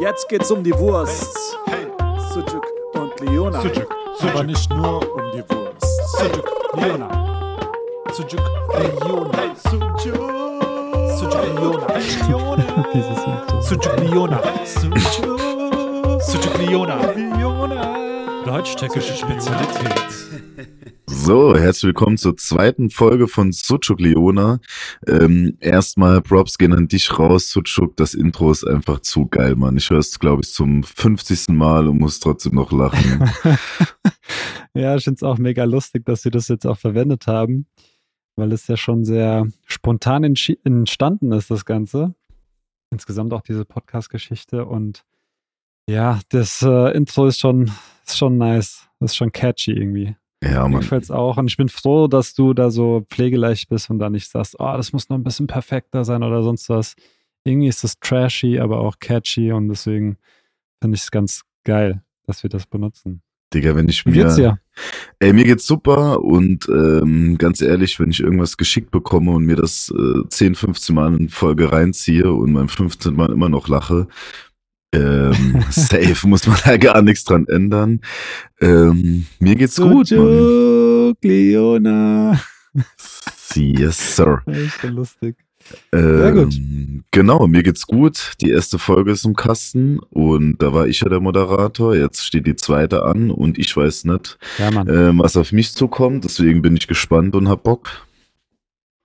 Jetzt geht's um die Wurst. Sujuk und Leona. Sujuk. Aber nicht nur um die Wurst. Sujuk, Leona. Sujuk, Leona. Sujuk, Leona. Dieses Intro. Sujuk, Leona. Sujuk, Leona. Deutsch-türkische Spezialität. So, herzlich willkommen zur zweiten Folge von Sucuk Leona. Ähm, erstmal Props gehen an dich raus, Sucuk. Das Intro ist einfach zu geil, Mann. Ich höre es, glaube ich, zum 50. Mal und muss trotzdem noch lachen. ja, ich finde es auch mega lustig, dass sie das jetzt auch verwendet haben, weil es ja schon sehr spontan entstanden ist, das Ganze. Insgesamt auch diese Podcast-Geschichte und ja, das äh, Intro ist schon, ist schon nice. Ist schon catchy irgendwie. Ja, Mir Mann. gefällt es auch. Und ich bin froh, dass du da so pflegeleicht bist und da nicht sagst, oh, das muss noch ein bisschen perfekter sein oder sonst was. Irgendwie ist es trashy, aber auch catchy und deswegen finde ich es ganz geil, dass wir das benutzen. Digga, wenn ich Wie geht's mir. dir? Ey, mir geht's super und ähm, ganz ehrlich, wenn ich irgendwas geschickt bekomme und mir das äh, 10, 15 Mal in Folge reinziehe und beim 15 Mal immer noch lache, ähm, safe, muss man da gar nichts dran ändern. Ähm, mir geht's gut, Mann. Sujuk, Leona. Yes, sir. Echt lustig. Ähm, Sehr gut. Genau, mir geht's gut. Die erste Folge ist im Kasten und da war ich ja der Moderator. Jetzt steht die zweite an und ich weiß nicht, Ja, ähm, was auf mich zukommt. Deswegen bin ich gespannt und hab Bock.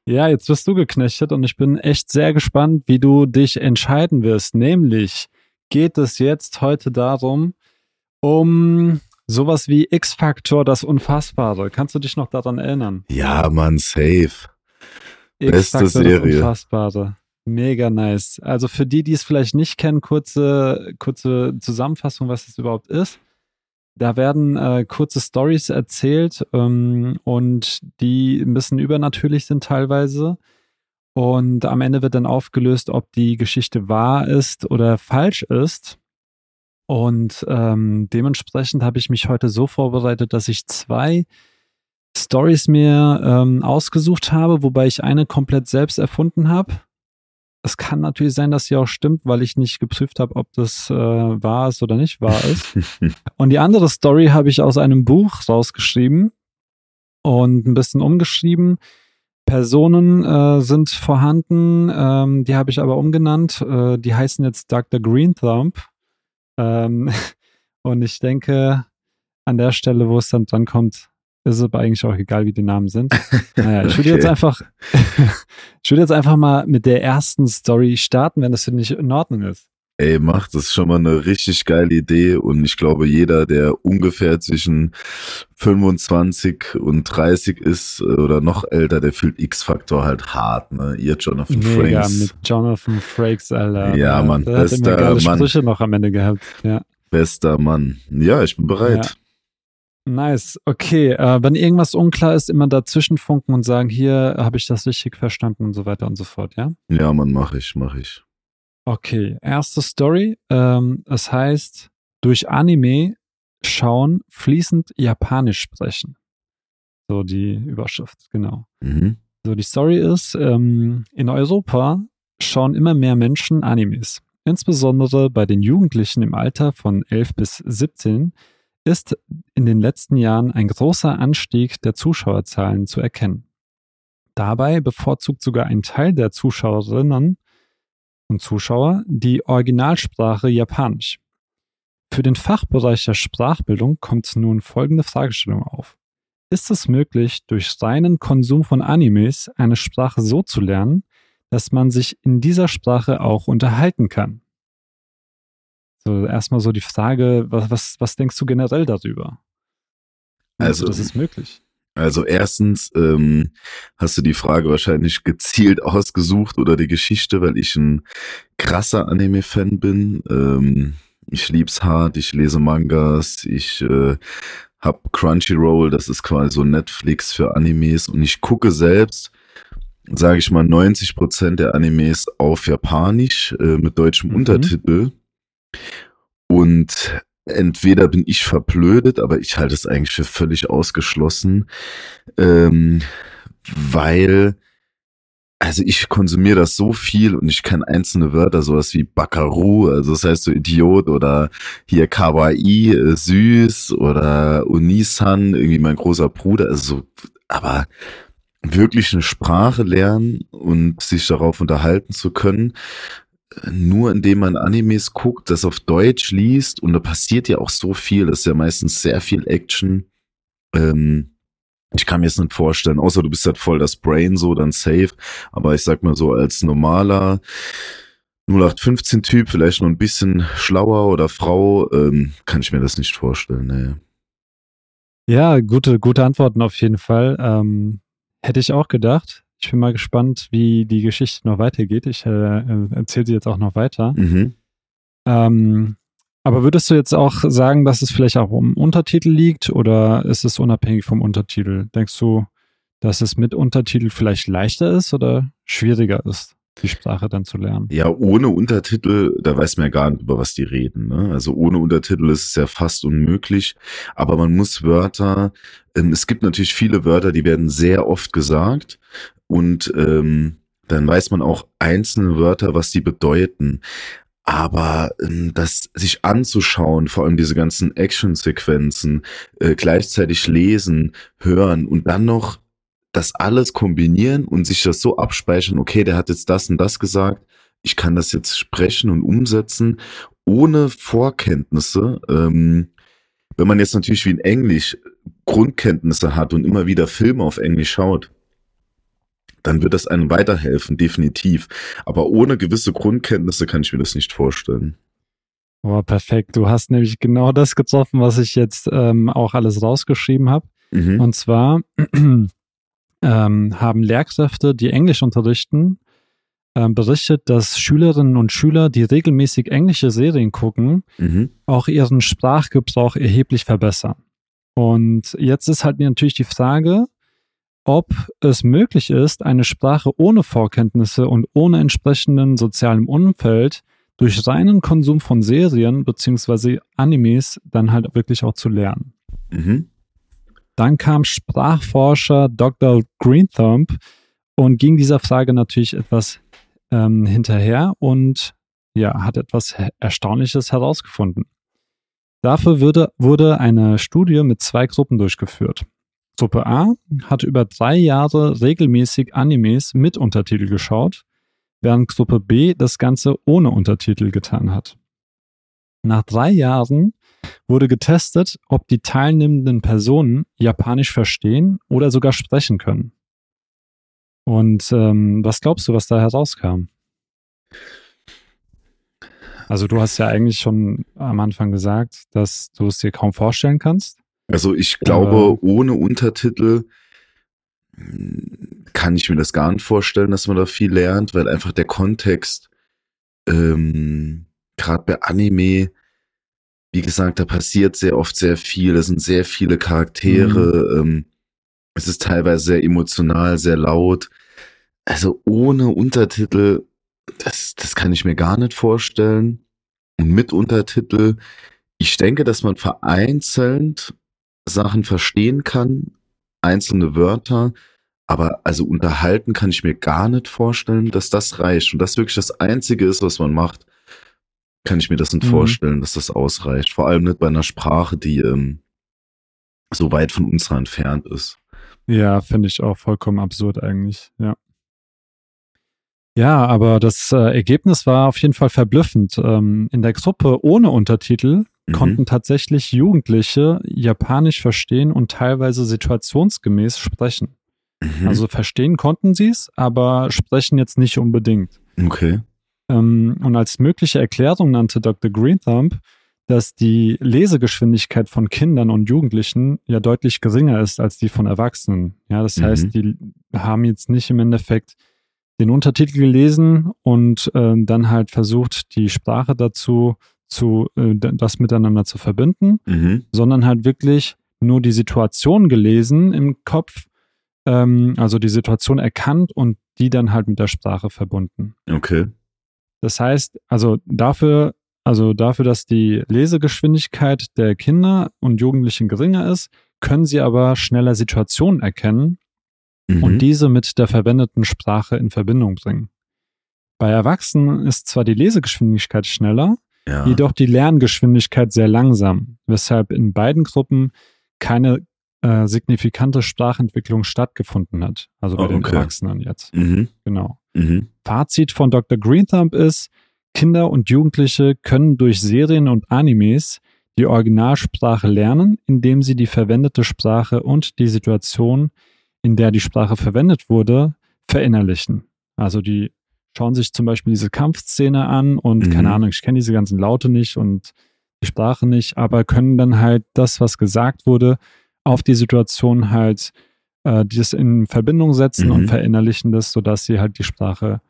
Ja, jetzt wirst du geknechtet und ich bin echt sehr gespannt, wie du dich entscheiden wirst. Nämlich geht es jetzt heute darum, um sowas wie X-Factor, das Unfassbare. Kannst du dich noch daran erinnern? Ja, Mann, safe. Beste X-Factor, das Serie. Unfassbare. Mega nice. Also für die, die es vielleicht nicht kennen, kurze, kurze Zusammenfassung, was es überhaupt ist. Da werden äh, kurze Stories erzählt ähm, und die ein bisschen übernatürlich sind teilweise. Und am Ende wird dann aufgelöst, ob die Geschichte wahr ist oder falsch ist. Und ähm, dementsprechend habe ich mich heute so vorbereitet, dass ich zwei Stories mir ähm, ausgesucht habe, wobei ich eine komplett selbst erfunden habe. Es kann natürlich sein, dass sie auch stimmt, weil ich nicht geprüft habe, ob das äh, wahr ist oder nicht wahr ist. Und die andere Story habe ich aus einem Buch rausgeschrieben und ein bisschen umgeschrieben. Personen äh, sind vorhanden, ähm, die habe ich aber umgenannt. Äh, die heißen jetzt Dr. Green Thumb. Ähm, und ich denke, an der Stelle, wo es dann dran kommt, ist es aber eigentlich auch egal, wie die Namen sind. Naja, ich würde jetzt Okay. einfach, ich würde jetzt einfach mal mit der ersten Story starten, wenn das für dich in Ordnung ist. Ey, mach, das ist schon mal eine richtig geile Idee und ich glaube, jeder, der ungefähr zwischen 25 und 30 ist oder noch älter, der fühlt X-Faktor halt hart, ne? Ihr Jonathan Mega Frakes. mit Jonathan Frakes, Alter. Ja, Mann, Der hat immer bester geile Mann. Sprüche noch am Ende gehabt. Ja. Bester Mann. Ja, ich bin bereit. Nice. Okay, äh, wenn irgendwas unklar ist, immer dazwischen funken und sagen, hier habe ich das richtig verstanden und so weiter und so fort, ja? Ja, Mann, mach ich, mach ich. Okay, erste Story. Ähm, es heißt, durch Anime schauen, fließend Japanisch sprechen. So die Überschrift, genau. Mhm. So, die Story ist, ähm, in Europa schauen immer mehr Menschen Animes. Insbesondere bei den Jugendlichen im Alter von 11 bis 17 ist in den letzten Jahren ein großer Anstieg der Zuschauerzahlen zu erkennen. Dabei bevorzugt sogar ein Teil der Zuschauerinnen und Zuschauer die Originalsprache Japanisch. Für den Fachbereich der Sprachbildung kommt nun folgende Fragestellung auf. Ist es möglich, durch reinen Konsum von Animes eine Sprache so zu lernen, dass man sich in dieser Sprache auch unterhalten kann? So, erstmal so die Frage, was, was, was denkst du generell darüber? Also- das ist möglich. Also erstens ähm, hast du die Frage wahrscheinlich gezielt ausgesucht oder die Geschichte, weil ich ein krasser Anime-Fan bin. Ähm, ich lieb's hart, ich lese Mangas, ich äh, hab Crunchyroll, das ist quasi so Netflix für Animes und ich gucke selbst, sage ich mal, 90% der Animes auf Japanisch äh, mit deutschem Mhm. Untertitel. Und entweder bin ich verblödet, aber ich halte es eigentlich für völlig ausgeschlossen, ähm, weil also ich konsumiere das so viel und ich kenne einzelne Wörter, sowas wie Bakaru, also das heißt so Idiot oder hier Kawaii, äh, süß oder Unisan, irgendwie mein großer Bruder, also so, aber wirklich eine Sprache lernen und sich darauf unterhalten zu können, nur indem man Animes guckt, das auf Deutsch liest und da passiert ja auch so viel, das ist ja meistens sehr viel Action. Ähm, ich kann mir jetzt nicht vorstellen, außer du bist halt voll das Brain so, dann safe. Aber ich sag mal so, als normaler 0815-Typ, vielleicht noch ein bisschen schlauer oder Frau, ähm, kann ich mir das nicht vorstellen. Nee. Ja, gute, gute Antworten auf jeden Fall. Ähm, hätte ich auch gedacht. Ich bin mal gespannt, wie die Geschichte noch weitergeht. Ich äh, erzähle sie jetzt auch noch weiter. Mhm. Ähm, aber würdest du jetzt auch sagen, dass es vielleicht auch um Untertitel liegt oder ist es unabhängig vom Untertitel? Denkst du, dass es mit Untertitel vielleicht leichter ist oder schwieriger ist, die Sprache dann zu lernen? Ja, ohne Untertitel, da weiß man ja gar nicht, über was die reden. Ne? Also ohne Untertitel ist es ja fast unmöglich. Aber man muss Wörter, ähm, es gibt natürlich viele Wörter, die werden sehr oft gesagt und ähm, dann weiß man auch einzelne Wörter, was die bedeuten. Aber ähm, das sich anzuschauen, vor allem diese ganzen Action-Sequenzen, äh, gleichzeitig lesen, hören und dann noch das alles kombinieren und sich das so abspeichern, okay, der hat jetzt das und das gesagt, ich kann das jetzt sprechen und umsetzen, ohne Vorkenntnisse. Ähm, wenn man jetzt natürlich wie in Englisch Grundkenntnisse hat und immer wieder Filme auf Englisch schaut, dann wird das einem weiterhelfen, definitiv. Aber ohne gewisse Grundkenntnisse kann ich mir das nicht vorstellen. Oh, perfekt. Du hast nämlich genau das getroffen, was ich jetzt ähm, auch alles rausgeschrieben habe. Mhm. Und zwar ähm, haben Lehrkräfte, die Englisch unterrichten, ähm, berichtet, dass Schülerinnen und Schüler, die regelmäßig englische Serien gucken, Mhm. auch ihren Sprachgebrauch erheblich verbessern. Und jetzt ist halt natürlich die Frage, ob es möglich ist, eine Sprache ohne Vorkenntnisse und ohne entsprechenden sozialen Umfeld durch reinen Konsum von Serien beziehungsweise Animes dann halt wirklich auch zu lernen. Mhm. Dann kam Sprachforscher Dr. Greenthumb und ging dieser Frage natürlich etwas ähm, hinterher und ja, hat etwas He- Erstaunliches herausgefunden. Dafür wurde, wurde eine Studie mit zwei Gruppen durchgeführt. Gruppe A hat über drei Jahre regelmäßig Animes mit Untertitel geschaut, während Gruppe B das Ganze ohne Untertitel getan hat. Nach drei Jahren wurde getestet, ob die teilnehmenden Personen Japanisch verstehen oder sogar sprechen können. Und ähm, was glaubst du, was da herauskam? Also du hast ja eigentlich schon am Anfang gesagt, dass du es dir kaum vorstellen kannst. Also ich glaube, ohne Untertitel mh, kann ich mir das gar nicht vorstellen, dass man da viel lernt, weil einfach der Kontext, ähm, gerade bei Anime, wie gesagt, da passiert sehr oft sehr viel, da sind sehr viele Charaktere, ähm, es ist teilweise sehr emotional, sehr laut. Also ohne Untertitel, das, das kann ich mir gar nicht vorstellen. Und mit Untertitel, ich denke, dass man vereinzelt Sachen verstehen kann, einzelne Wörter, aber also unterhalten kann ich mir gar nicht vorstellen, dass das reicht. Und das wirklich das Einzige ist, was man macht, kann ich mir das nicht Mhm. vorstellen, dass das ausreicht. Vor allem nicht bei einer Sprache, die ähm, so weit von uns entfernt ist. Ja, finde ich auch vollkommen absurd eigentlich, ja. Ja, aber das äh, Ergebnis war auf jeden Fall verblüffend. Ähm, in der Gruppe ohne Untertitel Mhm. konnten tatsächlich Jugendliche Japanisch verstehen und teilweise situationsgemäß sprechen. Mhm. Also verstehen konnten sie es, aber sprechen jetzt nicht unbedingt. okay. Ähm, und als mögliche Erklärung nannte Dr. Greenthumb, dass die Lesegeschwindigkeit von Kindern und Jugendlichen ja deutlich geringer ist als die von Erwachsenen. Ja, das Mhm. heißt, die haben jetzt nicht im Endeffekt den Untertitel gelesen und äh, dann halt versucht, die Sprache dazu zu, äh, das miteinander zu verbinden, Mhm. sondern halt wirklich nur die Situation gelesen im Kopf, ähm, also die Situation erkannt und die dann halt mit der Sprache verbunden. Okay. Das heißt, also dafür, also dafür, dass die Lesegeschwindigkeit der Kinder und Jugendlichen geringer ist, können sie aber schneller Situationen erkennen Mhm. und diese mit der verwendeten Sprache in Verbindung bringen. Bei Erwachsenen ist zwar die Lesegeschwindigkeit schneller, ja. jedoch die Lerngeschwindigkeit sehr langsam, weshalb in beiden Gruppen keine äh, signifikante Sprachentwicklung stattgefunden hat. Also bei Oh, den okay. Erwachsenen jetzt. Mhm. Genau. Mhm. Fazit von Dr. Greenthumb ist, Kinder und Jugendliche können durch Serien und Animes die Originalsprache lernen, indem sie die verwendete Sprache und die Situation, in der die Sprache verwendet wurde, verinnerlichen. Also die schauen sich zum Beispiel diese Kampfszene an und Mhm. keine Ahnung, ich kenne diese ganzen Laute nicht und die Sprache nicht, aber können dann halt das, was gesagt wurde, auf die Situation halt äh, das in Verbindung setzen Mhm. und verinnerlichen das, sodass sie halt die Sprache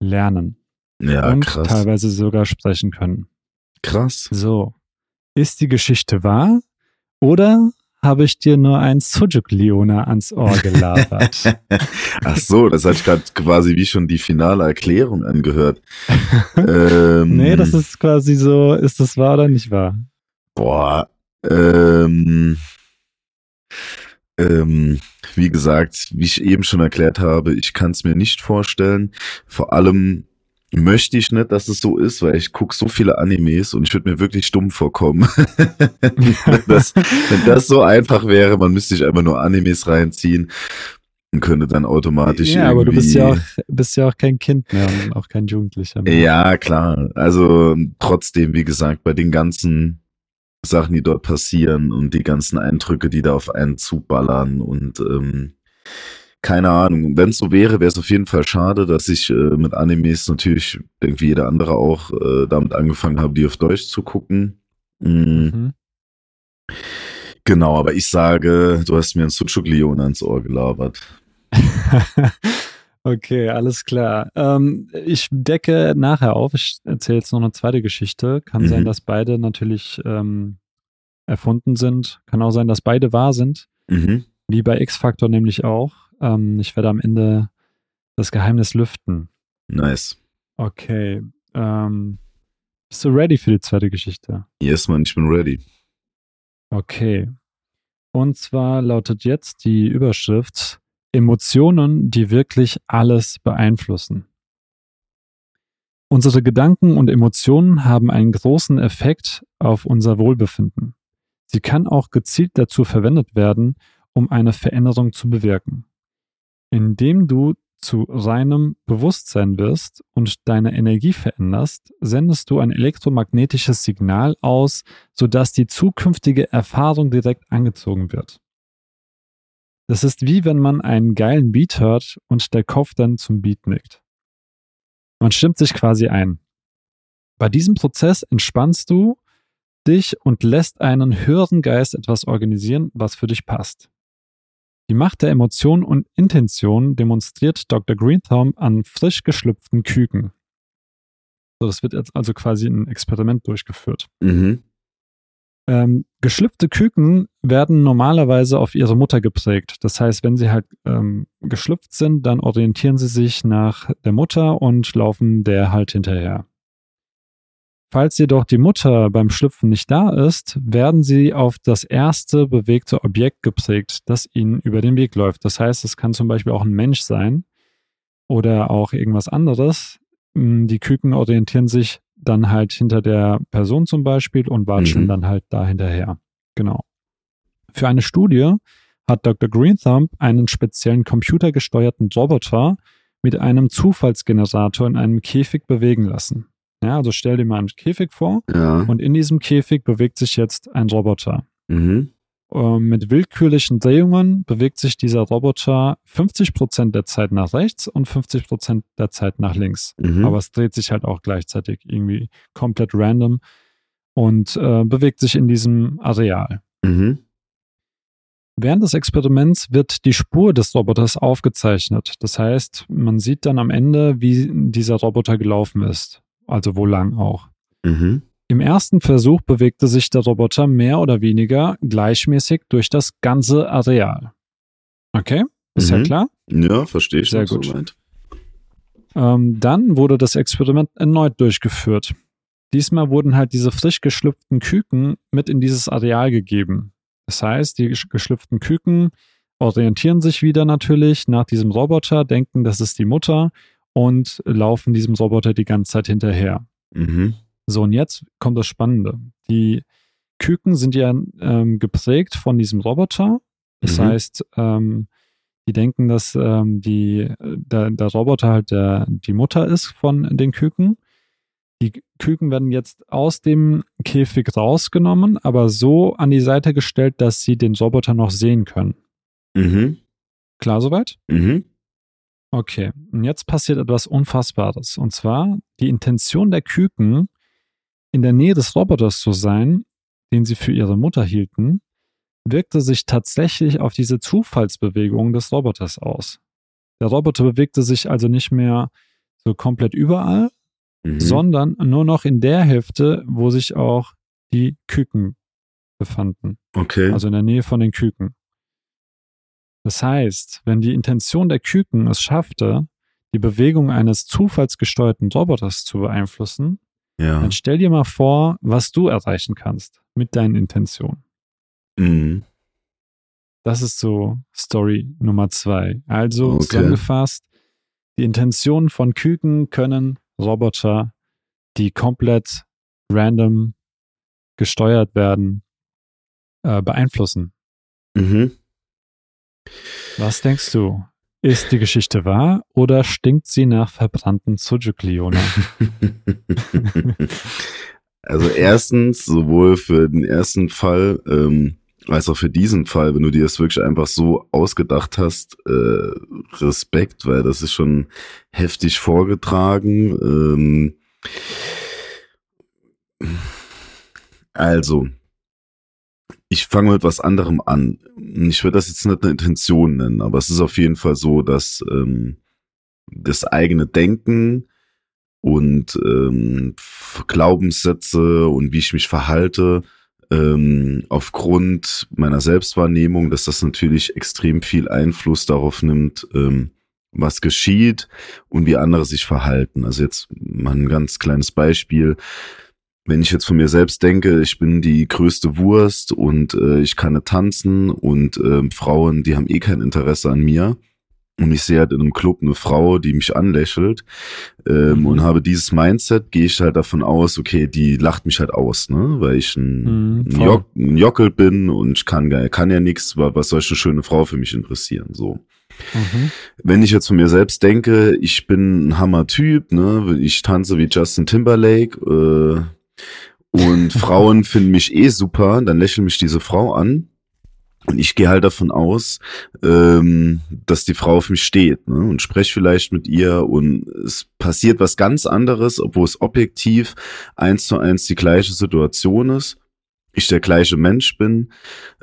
lernen Ja, und krass. teilweise sogar sprechen können. Krass. So, ist die Geschichte wahr oder habe ich dir nur ein Sujuk Leona ans Ohr gelabert? Ach so, das hat gerade quasi wie schon die finale Erklärung angehört. ähm, nee, das ist quasi so, ist das wahr oder nicht wahr? Boah, ähm, ähm, wie gesagt, wie ich eben schon erklärt habe, ich kann es mir nicht vorstellen. Vor allem möchte ich nicht, dass es so ist, weil ich gucke so viele Animes und ich würde mir wirklich stumm vorkommen. wenn, das, wenn das so einfach wäre, man müsste sich einfach nur Animes reinziehen und könnte dann automatisch ja, aber du bist ja, auch, bist ja auch kein Kind mehr und auch kein Jugendlicher mehr. Ja, klar. Also trotzdem, wie gesagt, bei den ganzen Sachen, die dort passieren und die ganzen Eindrücke, die da auf einen zuballern und ähm, keine Ahnung. Wenn es so wäre, wäre es auf jeden Fall schade, dass ich äh, mit Animes natürlich, irgendwie jeder andere auch, äh, damit angefangen habe, die auf Deutsch zu gucken. Mm, Mhm. Genau, aber ich sage, du hast mir ein Sucuk Leon ans Ohr gelabert. okay, alles klar. Ähm, ich decke nachher auf. Ich erzähle jetzt noch eine zweite Geschichte. Kann Mhm. sein, dass beide natürlich ähm, erfunden sind. Kann auch sein, dass beide wahr sind. Mhm. Wie bei X-Factor nämlich auch. Ähm, ich werde am Ende das Geheimnis lüften. Nice. Okay. Ähm, bist du ready für die zweite Geschichte? Yes, man, ich bin ready. Okay. Und zwar lautet jetzt die Überschrift Emotionen, die wirklich alles beeinflussen. Unsere Gedanken und Emotionen haben einen großen Effekt auf unser Wohlbefinden. Sie kann auch gezielt dazu verwendet werden, um eine Veränderung zu bewirken. Indem du zu reinem Bewusstsein wirst und deine Energie veränderst, sendest du ein elektromagnetisches Signal aus, sodass die zukünftige Erfahrung direkt angezogen wird. Das ist wie wenn man einen geilen Beat hört und der Kopf dann zum Beat nickt. Man stimmt sich quasi ein. Bei diesem Prozess entspannst du dich und lässt einen höheren Geist etwas organisieren, was für dich passt. Die Macht der Emotion und Intention demonstriert Dr. Greenthumb an frisch geschlüpften Küken. So, das wird jetzt also quasi ein Experiment durchgeführt. Mhm. Ähm, geschlüpfte Küken werden normalerweise auf ihre Mutter geprägt. Das heißt, wenn sie halt ähm, geschlüpft sind, dann orientieren sie sich nach der Mutter und laufen der halt hinterher. Falls jedoch die Mutter beim Schlüpfen nicht da ist, werden sie auf das erste bewegte Objekt geprägt, das ihnen über den Weg läuft. Das heißt, es kann zum Beispiel auch ein Mensch sein oder auch irgendwas anderes. Mm, Die Küken orientieren sich dann halt hinter der Person zum Beispiel und watscheln Mhm. dann halt da hinterher. Genau. Für eine Studie hat Dr. Greenthumb einen speziellen computergesteuerten Roboter mit einem Zufallsgenerator in einem Käfig bewegen lassen. Ja, also stell dir mal einen Käfig vor Ja. und in diesem Käfig bewegt sich jetzt ein Roboter. Mhm. Ähm, mit willkürlichen Drehungen bewegt sich dieser Roboter 50% der Zeit nach rechts und 50% der Zeit nach links. Mhm. Aber es dreht sich halt auch gleichzeitig irgendwie komplett random und äh, bewegt sich in diesem Areal. Mhm. Während des Experiments wird die Spur des Roboters aufgezeichnet. Das heißt, man sieht dann am Ende, wie dieser Roboter gelaufen ist. Also wo lang auch. Mhm. Im ersten Versuch bewegte sich der Roboter mehr oder weniger gleichmäßig durch das ganze Areal. Okay, ist ja Mhm. klar. Ja, verstehe ich. Sehr gut. soweit. Ähm, dann wurde das Experiment erneut durchgeführt. Diesmal wurden halt diese frisch geschlüpften Küken mit in dieses Areal gegeben. Das heißt, die gesch- geschlüpften Küken orientieren sich wieder natürlich nach diesem Roboter, denken, das ist die Mutter und laufen diesem Roboter die ganze Zeit hinterher. Mhm. So, und jetzt kommt das Spannende. Die Küken sind ja ähm, geprägt von diesem Roboter. Das Mhm. heißt, ähm, die denken, dass ähm, die, der, der Roboter halt der, die Mutter ist von den Küken. Die Küken werden jetzt aus dem Käfig rausgenommen, aber so an die Seite gestellt, dass sie den Roboter noch sehen können. Mhm. Klar soweit? Mhm. Okay, und jetzt passiert etwas Unfassbares. Und zwar die Intention der Küken, in der Nähe des Roboters zu sein, den sie für ihre Mutter hielten, wirkte sich tatsächlich auf diese Zufallsbewegung des Roboters aus. Der Roboter bewegte sich also nicht mehr so komplett überall, Mhm. sondern nur noch in der Hälfte, wo sich auch die Küken befanden Okay. also in der Nähe von den Küken. Das heißt, wenn die Intention der Küken es schaffte, die Bewegung eines zufallsgesteuerten Roboters zu beeinflussen, ja. dann stell dir mal vor, was du erreichen kannst mit deinen Intentionen. Mhm. Das ist so Story Nummer zwei. Also Okay. zusammengefasst, die Intentionen von Küken können Roboter, die komplett random gesteuert werden, äh, beeinflussen. Mhm. Was denkst du? Ist die Geschichte wahr oder stinkt sie nach verbrannten Sujuk-Leona? Also erstens, sowohl für den ersten Fall ähm, als auch für diesen Fall, wenn du dir das wirklich einfach so ausgedacht hast, äh, Respekt, weil das ist schon heftig vorgetragen. Ähm, also, ich fange mit was anderem an. Ich würde das jetzt nicht eine Intention nennen, aber es ist auf jeden Fall so, dass ähm, das eigene Denken und ähm, Glaubenssätze und wie ich mich verhalte, ähm, aufgrund meiner Selbstwahrnehmung, dass das natürlich extrem viel Einfluss darauf nimmt, ähm, was geschieht und wie andere sich verhalten. Also jetzt mal ein ganz kleines Beispiel. Wenn ich jetzt von mir selbst denke, ich bin die größte Wurst und äh, ich kann nicht tanzen und ähm, Frauen, die haben eh kein Interesse an mir, und ich sehe halt in einem Club eine Frau, die mich anlächelt ähm, Mhm. und habe dieses Mindset, gehe ich halt davon aus, okay, die lacht mich halt aus, ne, weil ich ein, Mhm, ein. Jock, ein Jockel bin und ich kann, kann ja nichts, was soll ich eine schöne Frau für mich interessieren, so. Mhm. Wenn ich jetzt von mir selbst denke, ich bin ein Hammer-Typ, ne, ich tanze wie Justin Timberlake äh, und Frauen finden mich eh super, dann lächelt mich diese Frau an und ich gehe halt davon aus, ähm, dass die Frau auf mich steht ne? und spreche vielleicht mit ihr und es passiert was ganz anderes, obwohl es objektiv eins zu eins die gleiche Situation ist. Ich der gleiche Mensch bin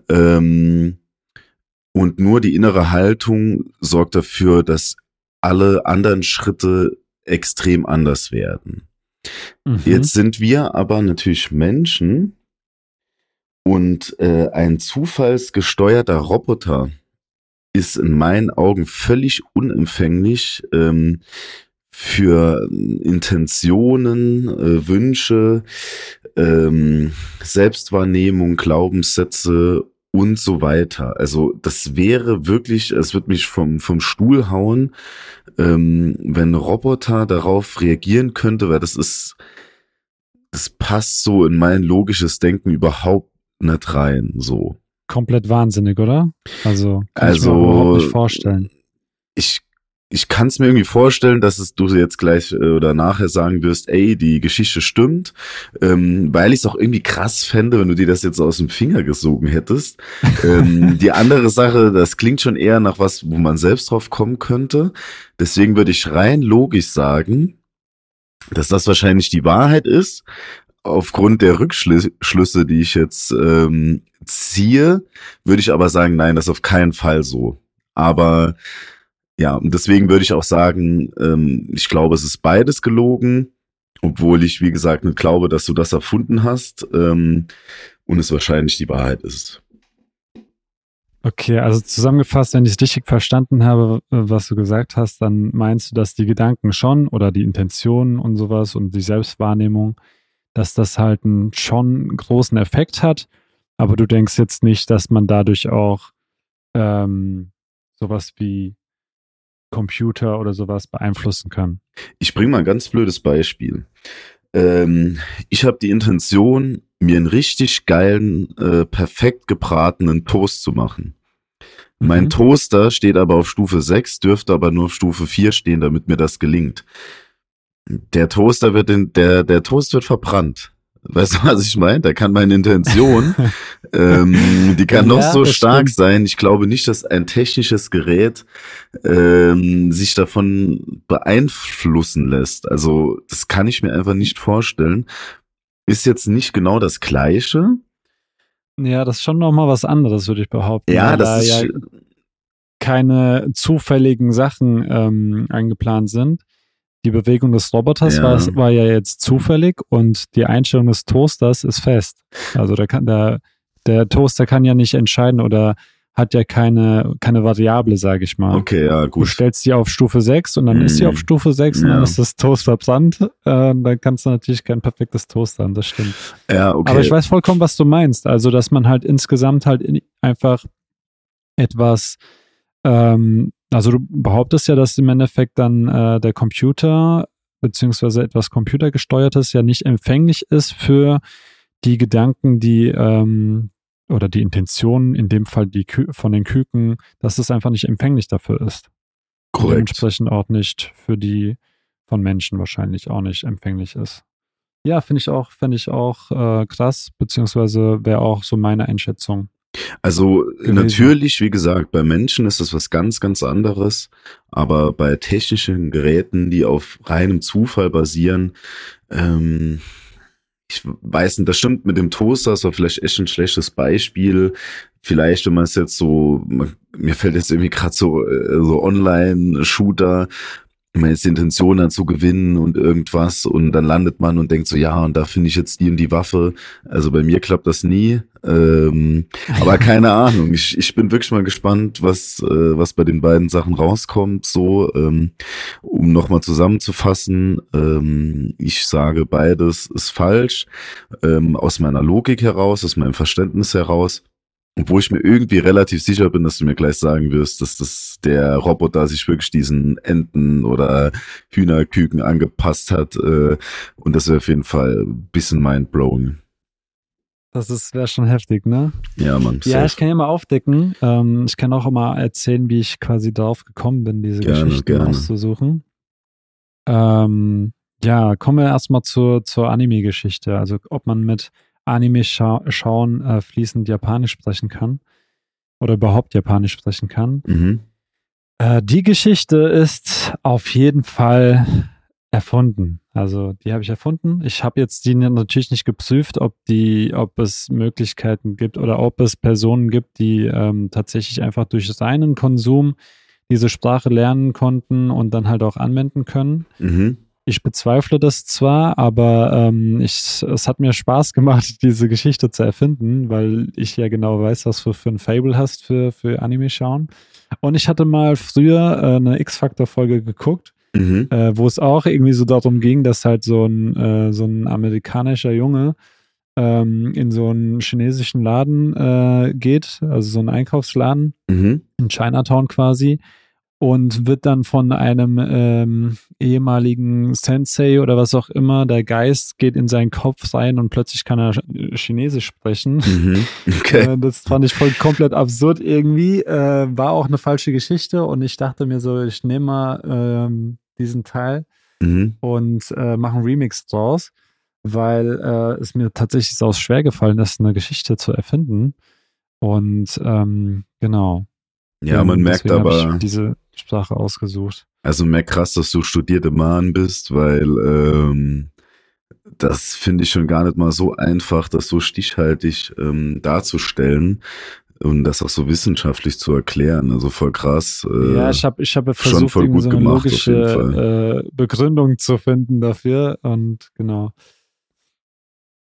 ähm, und nur die innere Haltung sorgt dafür, dass alle anderen Schritte extrem anders werden. Mhm. Jetzt sind wir aber natürlich Menschen und äh, ein zufallsgesteuerter Roboter ist in meinen Augen völlig unempfänglich ähm, für Intentionen, äh, Wünsche, ähm, Selbstwahrnehmung, Glaubenssätze und so weiter. Also das wäre wirklich, es wird mich vom, vom Stuhl hauen, ähm, wenn Roboter darauf reagieren könnte, weil das ist, das passt so in mein logisches Denken überhaupt nicht rein, so. Komplett wahnsinnig, oder? Also, kann ich mir Also- überhaupt nicht vorstellen. ich, ich kann es mir irgendwie vorstellen, dass es du jetzt gleich äh, oder nachher sagen wirst, ey, die Geschichte stimmt, ähm, weil ich es auch irgendwie krass fände, wenn du dir das jetzt aus dem Finger gesogen hättest. ähm, die andere Sache, das klingt schon eher nach was, wo man selbst drauf kommen könnte. Deswegen würde ich rein logisch sagen, dass das wahrscheinlich die Wahrheit ist. Aufgrund der Rückschlüsse, die ich jetzt ähm, ziehe, würde ich aber sagen, nein, das ist auf keinen Fall so. Aber ja, und deswegen würde ich auch sagen, ähm, ich glaube, es ist beides gelogen, obwohl ich, wie gesagt, nicht glaube, dass du das erfunden hast ähm, und es wahrscheinlich die Wahrheit ist. Okay, also zusammengefasst, wenn ich es richtig verstanden habe, äh, was du gesagt hast, dann meinst du, dass die Gedanken schon oder die Intentionen und sowas und die Selbstwahrnehmung, dass das halt einen schon großen Effekt hat, aber du denkst jetzt nicht, dass man dadurch auch ähm, sowas wie Computer oder sowas beeinflussen können. Ich bringe mal ein ganz blödes Beispiel. Ähm, ich habe die Intention, mir einen richtig geilen, äh, perfekt gebratenen Toast zu machen. Mein Mhm. Toaster steht aber auf Stufe 6, dürfte aber nur auf Stufe 4 stehen, damit mir das gelingt. Der Toaster wird in, der, der Toast wird verbrannt. Weißt du, was ich meine? Da kann meine Intention, ähm, die kann Ja, noch so stark stimmt. sein. Ich glaube nicht, dass ein technisches Gerät ähm, sich davon beeinflussen lässt. Also das kann ich mir einfach nicht vorstellen. Ist jetzt nicht genau das Gleiche. Ja, das ist schon nochmal was anderes, würde ich behaupten. Ja, das da ist ja keine zufälligen Sachen ähm, eingeplant sind. Die Bewegung des Roboters Ja. war, war ja jetzt zufällig und die Einstellung des Toasters ist fest. Also da kann der, der Toaster kann ja nicht entscheiden oder hat ja keine, keine Variable, sage ich mal. okay, ja Du gut. stellst sie auf Stufe 6 und dann ist sie Mhm. auf Stufe 6 und dann Ja. ist das Toast verbrannt. Äh, dann kannst du natürlich kein perfektes Toast haben, das stimmt. Ja, okay. Aber ich weiß vollkommen, was du meinst. Also, dass man halt insgesamt halt in, einfach etwas, ähm, also du behauptest ja, dass im Endeffekt dann äh, der Computer beziehungsweise etwas computergesteuertes ja nicht empfänglich ist für die Gedanken, die ähm, oder die Intentionen, in dem Fall die Kü von den Küken, dass es einfach nicht empfänglich dafür ist. Korrekt. Dementsprechend auch nicht für die von Menschen wahrscheinlich auch nicht empfänglich ist. Ja, finde ich auch, finde ich auch äh, krass, beziehungsweise wäre auch so meine Einschätzung. Also gewesen. natürlich, wie gesagt, bei Menschen ist das was ganz, ganz anderes, aber bei technischen Geräten, die auf reinem Zufall basieren, ähm, ich weiß nicht, das stimmt mit dem Toaster, das war vielleicht echt ein schlechtes Beispiel. Vielleicht, wenn man es jetzt so, mir fällt jetzt irgendwie gerade so, äh, so Online-Shooter, man jetzt die Intention hat zu gewinnen und irgendwas und dann landet man und denkt so, ja, und da finde ich jetzt die und die Waffe. Also bei mir klappt das nie. Ähm, aber keine Ahnung. Ich, ich bin wirklich mal gespannt, was, äh, was bei den beiden Sachen rauskommt. So, ähm, um nochmal zusammenzufassen, ähm, ich sage, beides ist falsch. Ähm, aus meiner Logik heraus, aus meinem Verständnis heraus. Obwohl ich mir irgendwie relativ sicher bin, dass du mir gleich sagen wirst, dass das der Roboter sich wirklich diesen Enten oder Hühnerküken angepasst hat. Äh, und das wäre auf jeden Fall ein bisschen mindblowing. Das ist wäre schon heftig, ne? Ja, Mann. Ja, safe. ich kann ja mal aufdecken. Ähm, ich kann auch mal erzählen, wie ich quasi darauf gekommen bin, diese Gerne, Geschichten gerne. auszusuchen. Ähm, ja, kommen wir erstmal zur, zur Anime-Geschichte. Also, ob man mit Anime scha schauen äh, fließend Japanisch sprechen kann oder überhaupt Japanisch sprechen kann. Mhm. Äh, die Geschichte ist auf jeden Fall erfunden. Also die habe ich erfunden. Ich habe jetzt die natürlich nicht geprüft, ob die, ob es Möglichkeiten gibt oder ob es Personen gibt, die ähm, tatsächlich einfach durch seinen Konsum diese Sprache lernen konnten und dann halt auch anwenden können. Mhm. Ich bezweifle das zwar, aber ähm, ich, es hat mir Spaß gemacht, diese Geschichte zu erfinden, weil ich ja genau weiß, was du für ein Fable hast für, für Anime schauen. Und ich hatte mal früher äh, eine X-Factor-Folge geguckt, Mhm. äh, wo es auch irgendwie so darum ging, dass halt so ein, äh, so ein amerikanischer Junge ähm, in so einen chinesischen Laden äh, geht, also so einen Einkaufsladen Mhm. in Chinatown quasi und wird dann von einem ähm, ehemaligen Sensei oder was auch immer, der Geist geht in seinen Kopf rein und plötzlich kann er Ch- Chinesisch sprechen. Mhm. Okay. Äh, Das fand ich voll komplett absurd irgendwie. Äh, war auch eine falsche Geschichte und ich dachte mir so, ich nehme mal ähm, diesen Teil Mhm. und äh, mache einen Remix draus, weil äh, es mir tatsächlich sau schwer gefallen ist, eine Geschichte zu erfinden. Und ähm, genau. Ja, man merkt aber, diese Sprache ausgesucht. also merkt krass, dass du studierte Mann bist, weil ähm, das finde ich schon gar nicht mal so einfach, das so stichhaltig ähm, darzustellen und das auch so wissenschaftlich zu erklären. Also voll krass. Äh, ja, ich habe ich hab schon versucht, voll irgendwie gut so eine gemacht, logische äh, Begründung zu finden dafür. Und genau.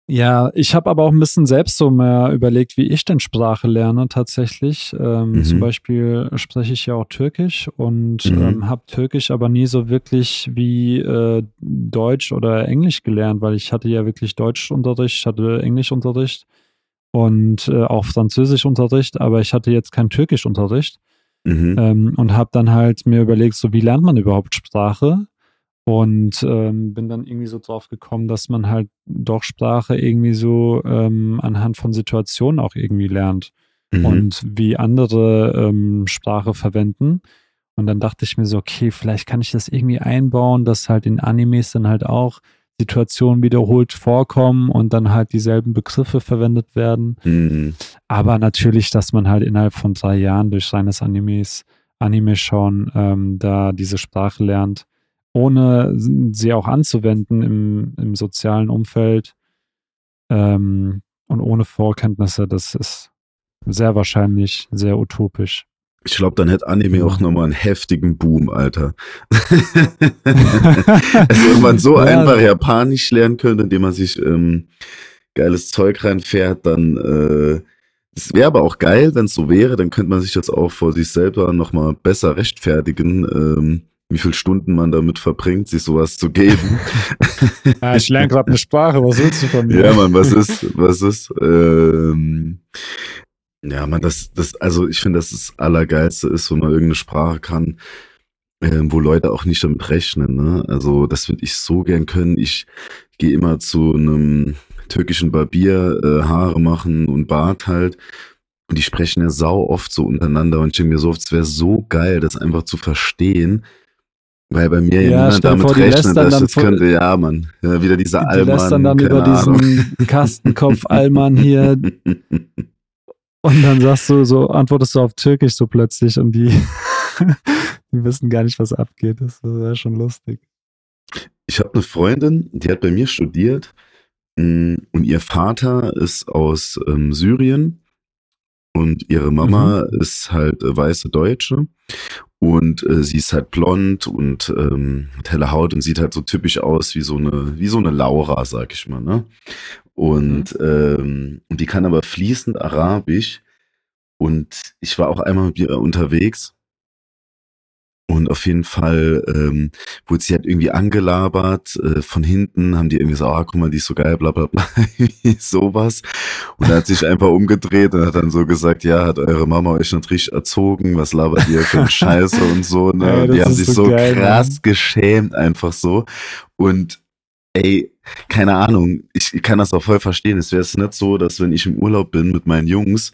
Ja, ich habe aber auch ein bisschen selbst so mehr überlegt, wie ich denn Sprache lerne tatsächlich. Ähm, Mhm. Zum Beispiel spreche ich ja auch Türkisch und Mhm. ähm, habe Türkisch aber nie so wirklich wie äh, Deutsch oder Englisch gelernt, weil ich hatte ja wirklich Deutschunterricht, ich hatte Englischunterricht und äh, auch Französischunterricht, aber ich hatte jetzt keinen Türkischunterricht. mhm. ähm, und habe dann halt mir überlegt, so wie lernt man überhaupt Sprache? Und ähm, bin dann irgendwie so drauf gekommen, dass man halt doch Sprache irgendwie so ähm, anhand von Situationen auch irgendwie lernt mhm. und wie andere ähm, Sprache verwenden. Und dann dachte ich mir so, okay, vielleicht kann ich das irgendwie einbauen, dass halt in Animes dann halt auch Situationen wiederholt vorkommen und dann halt dieselben Begriffe verwendet werden. Mhm. Aber natürlich, dass man halt innerhalb von drei Jahren durch seines Animes, Anime schauen, ähm, da diese Sprache lernt ohne sie auch anzuwenden im, im sozialen Umfeld ähm, und ohne Vorkenntnisse, das ist sehr wahrscheinlich sehr utopisch. Ich glaube, dann hätte Anime auch nochmal einen heftigen Boom, Alter. also wenn man so ja. einfach Japanisch lernen könnte, indem man sich ähm, geiles Zeug reinfährt, dann äh, es wäre aber auch geil, wenn es so wäre, dann könnte man sich das auch vor sich selber nochmal besser rechtfertigen. Ähm, wie viele Stunden man damit verbringt, sich sowas zu geben. ja, ich lerne gerade eine Sprache, was willst du von mir? Ja, man, was ist, was ist? Ähm, ja, man, das, das, also ich finde, das das Allergeilste ist, wenn man irgendeine Sprache kann, äh, wo Leute auch nicht damit rechnen. Ne? Also das würde ich so gern können. Ich gehe immer zu einem türkischen Barbier, äh, Haare machen und Bart halt. Und die sprechen ja sau oft so untereinander und ich denke mir so oft, es wäre so geil, das einfach zu verstehen, weil bei mir ja niemand damit vor, rechnet, dass das könnte, ja, Mann. Ja, wieder dieser die Allmann. lässt dann, dann über Ahnung. diesen Kastenkopf Allmann hier. Und dann sagst du so, antwortest du auf Türkisch so plötzlich und die, die wissen gar nicht, was abgeht. Das wäre schon lustig. Ich habe eine Freundin, die hat bei mir studiert mm, und ihr Vater ist aus ähm, Syrien und ihre Mama mhm. ist halt äh, weiße Deutsche. Und äh, sie ist halt blond und ähm, hat helle Haut und sieht halt so typisch aus wie so eine, wie so eine Laura, sag ich mal, ne? Und, mhm. ähm, und die kann aber fließend Arabisch. Und ich war auch einmal mit ihr unterwegs und auf jeden Fall ähm, wurde sie halt irgendwie angelabert. Äh, von hinten haben die irgendwie so, ah, guck mal, die ist so geil, bla bla bla, sowas. Und er hat sich einfach umgedreht und hat dann so gesagt, ja, hat eure Mama euch nicht richtig erzogen, was labert ihr für ein Scheiße und so. Ne? Ja, die haben sich so, so geil, krass Mann. geschämt, einfach so. Und ey, keine Ahnung, ich, ich kann das auch voll verstehen. Es wäre es nicht so, dass wenn ich im Urlaub bin mit meinen Jungs,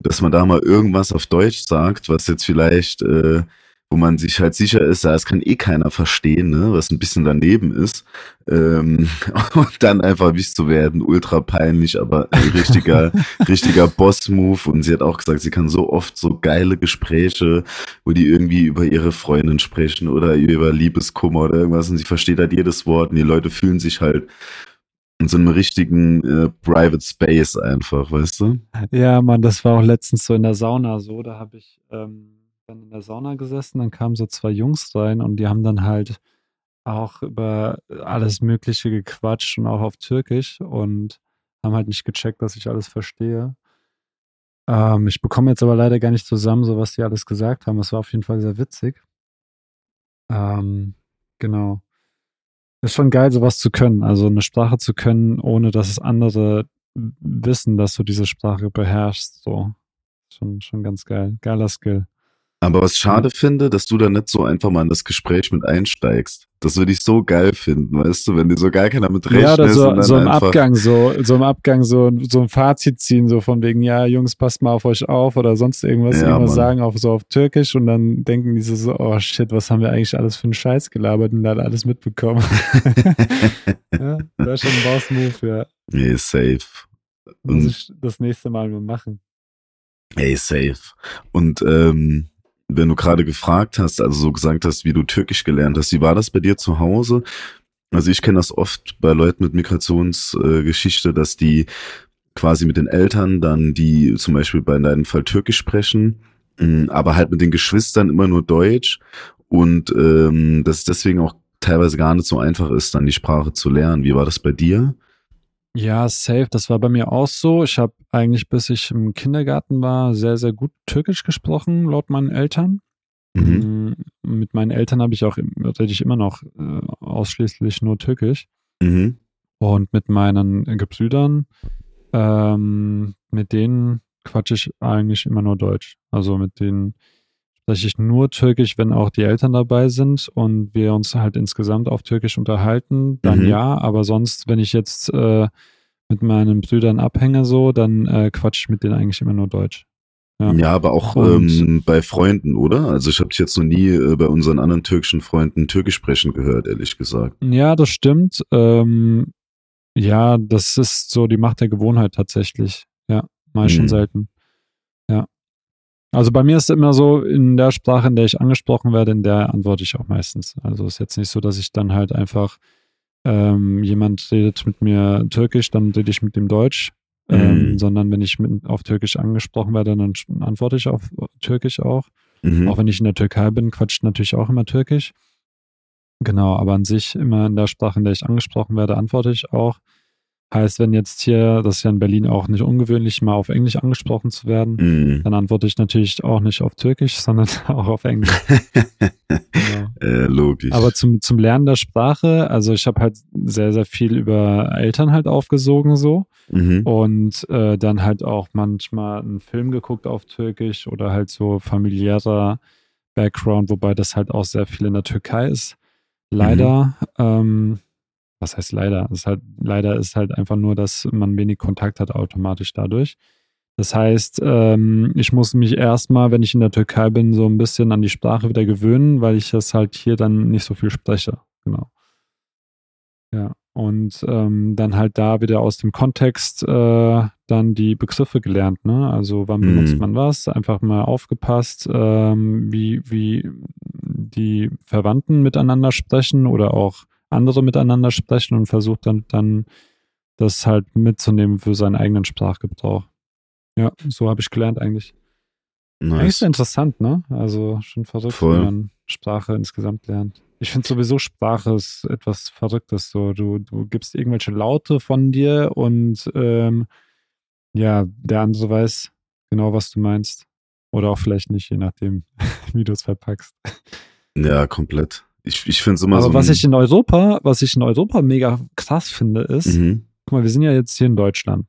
dass man da mal irgendwas auf Deutsch sagt, was jetzt vielleicht... Äh, wo man sich halt sicher ist, ja, es kann eh keiner verstehen, ne, was ein bisschen daneben ist. Ähm, und dann einfach wichtig zu werden, ultra peinlich, aber ein richtiger, richtiger Boss-Move. Und sie hat auch gesagt, sie kann so oft so geile Gespräche, wo die irgendwie über ihre Freundin sprechen oder über Liebeskummer oder irgendwas und sie versteht halt jedes Wort und die Leute fühlen sich halt in so einem richtigen äh, Private Space einfach, weißt du? Ja, Mann, das war auch letztens so in der Sauna so, da habe ich ähm dann in der Sauna gesessen, dann kamen so zwei Jungs rein und die haben dann halt auch über alles Mögliche gequatscht und auch auf Türkisch und haben halt nicht gecheckt, dass ich alles verstehe. Ähm, ich bekomme jetzt aber leider gar nicht zusammen, so was die alles gesagt haben. Es war auf jeden Fall sehr witzig. Ähm, genau. Ist schon geil, sowas zu können. Also eine Sprache zu können, ohne dass es andere wissen, dass du diese Sprache beherrschst. So. Schon, schon ganz geil. Geiler Skill. Aber was schade finde, dass du da nicht so einfach mal in das Gespräch mit einsteigst. Das würde ich so geil finden, weißt du, wenn dir so gar keiner mit rechnet. Ja, oder so, so im Abgang, so, so im Abgang, so, so ein Fazit ziehen, so von wegen, ja, Jungs, passt mal auf euch auf oder sonst irgendwas, ja, irgendwas sagen, auch so auf Türkisch und dann denken die so, oh shit, was haben wir eigentlich alles für einen Scheiß gelabert und dann alles mitbekommen. ja, das ist schon ein Boss-Move, ja. Nee, safe. Muss ich das nächste Mal mal machen. Ey, safe. Und ähm, wenn du gerade gefragt hast, also so gesagt hast, wie du Türkisch gelernt hast, wie war das bei dir zu Hause? Also ich kenne das oft bei Leuten mit Migrationsgeschichte, äh, dass die quasi mit den Eltern dann, die zum Beispiel bei deinem Fall Türkisch sprechen, mh, aber halt mit den Geschwistern immer nur Deutsch und ähm, dass es deswegen auch teilweise gar nicht so einfach ist, dann die Sprache zu lernen. Wie war das bei dir? Ja, safe. Das war bei mir auch so. Ich habe eigentlich, bis ich im Kindergarten war, sehr, sehr gut Türkisch gesprochen, laut meinen Eltern. Mhm. Mm, mit meinen Eltern habe ich auch, rede ich immer noch äh, ausschließlich nur Türkisch. Mhm. Und mit meinen Gebrüdern, ähm, mit denen quatsche ich eigentlich immer nur Deutsch. Also mit denen spreche ich nur Türkisch, wenn auch die Eltern dabei sind und wir uns halt insgesamt auf Türkisch unterhalten, dann Mhm. ja. Aber sonst, wenn ich jetzt äh, mit meinen Brüdern abhänge, so, dann äh, quatsch ich mit denen eigentlich immer nur Deutsch. Ja. Ja, aber auch Und- ähm, bei Freunden, oder? Also ich habe dich jetzt noch nie äh, bei unseren anderen türkischen Freunden Türkisch sprechen gehört, ehrlich gesagt. Ja, das stimmt. Ähm, ja, das ist so die Macht der Gewohnheit tatsächlich. Ja, mal schon Mhm. selten. Also bei mir ist es immer so, in der Sprache, in der ich angesprochen werde, in der antworte ich auch meistens. Also ist jetzt nicht so, dass ich dann halt einfach ähm, jemand redet mit mir Türkisch, dann rede ich mit dem Deutsch. Ähm, Mhm. sondern wenn ich mit, auf Türkisch angesprochen werde, dann antworte ich auf Türkisch auch. Mhm. Auch wenn ich in der Türkei bin, quatscht natürlich auch immer Türkisch. Genau, aber an sich immer in der Sprache, in der ich angesprochen werde, antworte ich auch. Heißt, wenn jetzt hier, das ist ja in Berlin auch nicht ungewöhnlich, mal auf Englisch angesprochen zu werden, Mhm. dann antworte ich natürlich auch nicht auf Türkisch, sondern auch auf Englisch. Genau. äh, logisch. Aber zum, zum Lernen der Sprache, also ich habe halt sehr, sehr viel über Eltern halt aufgesogen so mhm. und äh, dann halt auch manchmal einen Film geguckt auf Türkisch oder halt so familiärer Background, wobei das halt auch sehr viel in der Türkei ist. Leider, ähm, was heißt leider? Es ist halt, leider ist halt einfach nur, dass man wenig Kontakt hat automatisch dadurch. Das heißt, ähm, ich muss mich erstmal, wenn ich in der Türkei bin, so ein bisschen an die Sprache wieder gewöhnen, weil ich das halt hier dann nicht so viel spreche. Genau. Ja. Und ähm, dann halt da wieder aus dem Kontext äh, dann die Begriffe gelernt, ne? Also wann benutzt Mhm. man was? Einfach mal aufgepasst, ähm, wie, wie die Verwandten miteinander sprechen oder auch andere miteinander sprechen und versucht dann, dann das halt mitzunehmen für seinen eigenen Sprachgebrauch. Ja, so habe ich gelernt eigentlich. Eigentlich nice. sehr interessant, ne? Also schon verrückt, Voll. wenn man Sprache insgesamt lernt. Ich finde sowieso Sprache ist etwas Verrücktes. So, du, du gibst irgendwelche Laute von dir und ähm, ja, der andere weiß genau, was du meinst. Oder auch vielleicht nicht, je nachdem, wie du es verpackst. Ja, komplett. Ich, ich finde es immer Aber so. was ich in Europa, was ich in Europa mega krass finde, ist, mhm. guck mal, wir sind ja jetzt hier in Deutschland.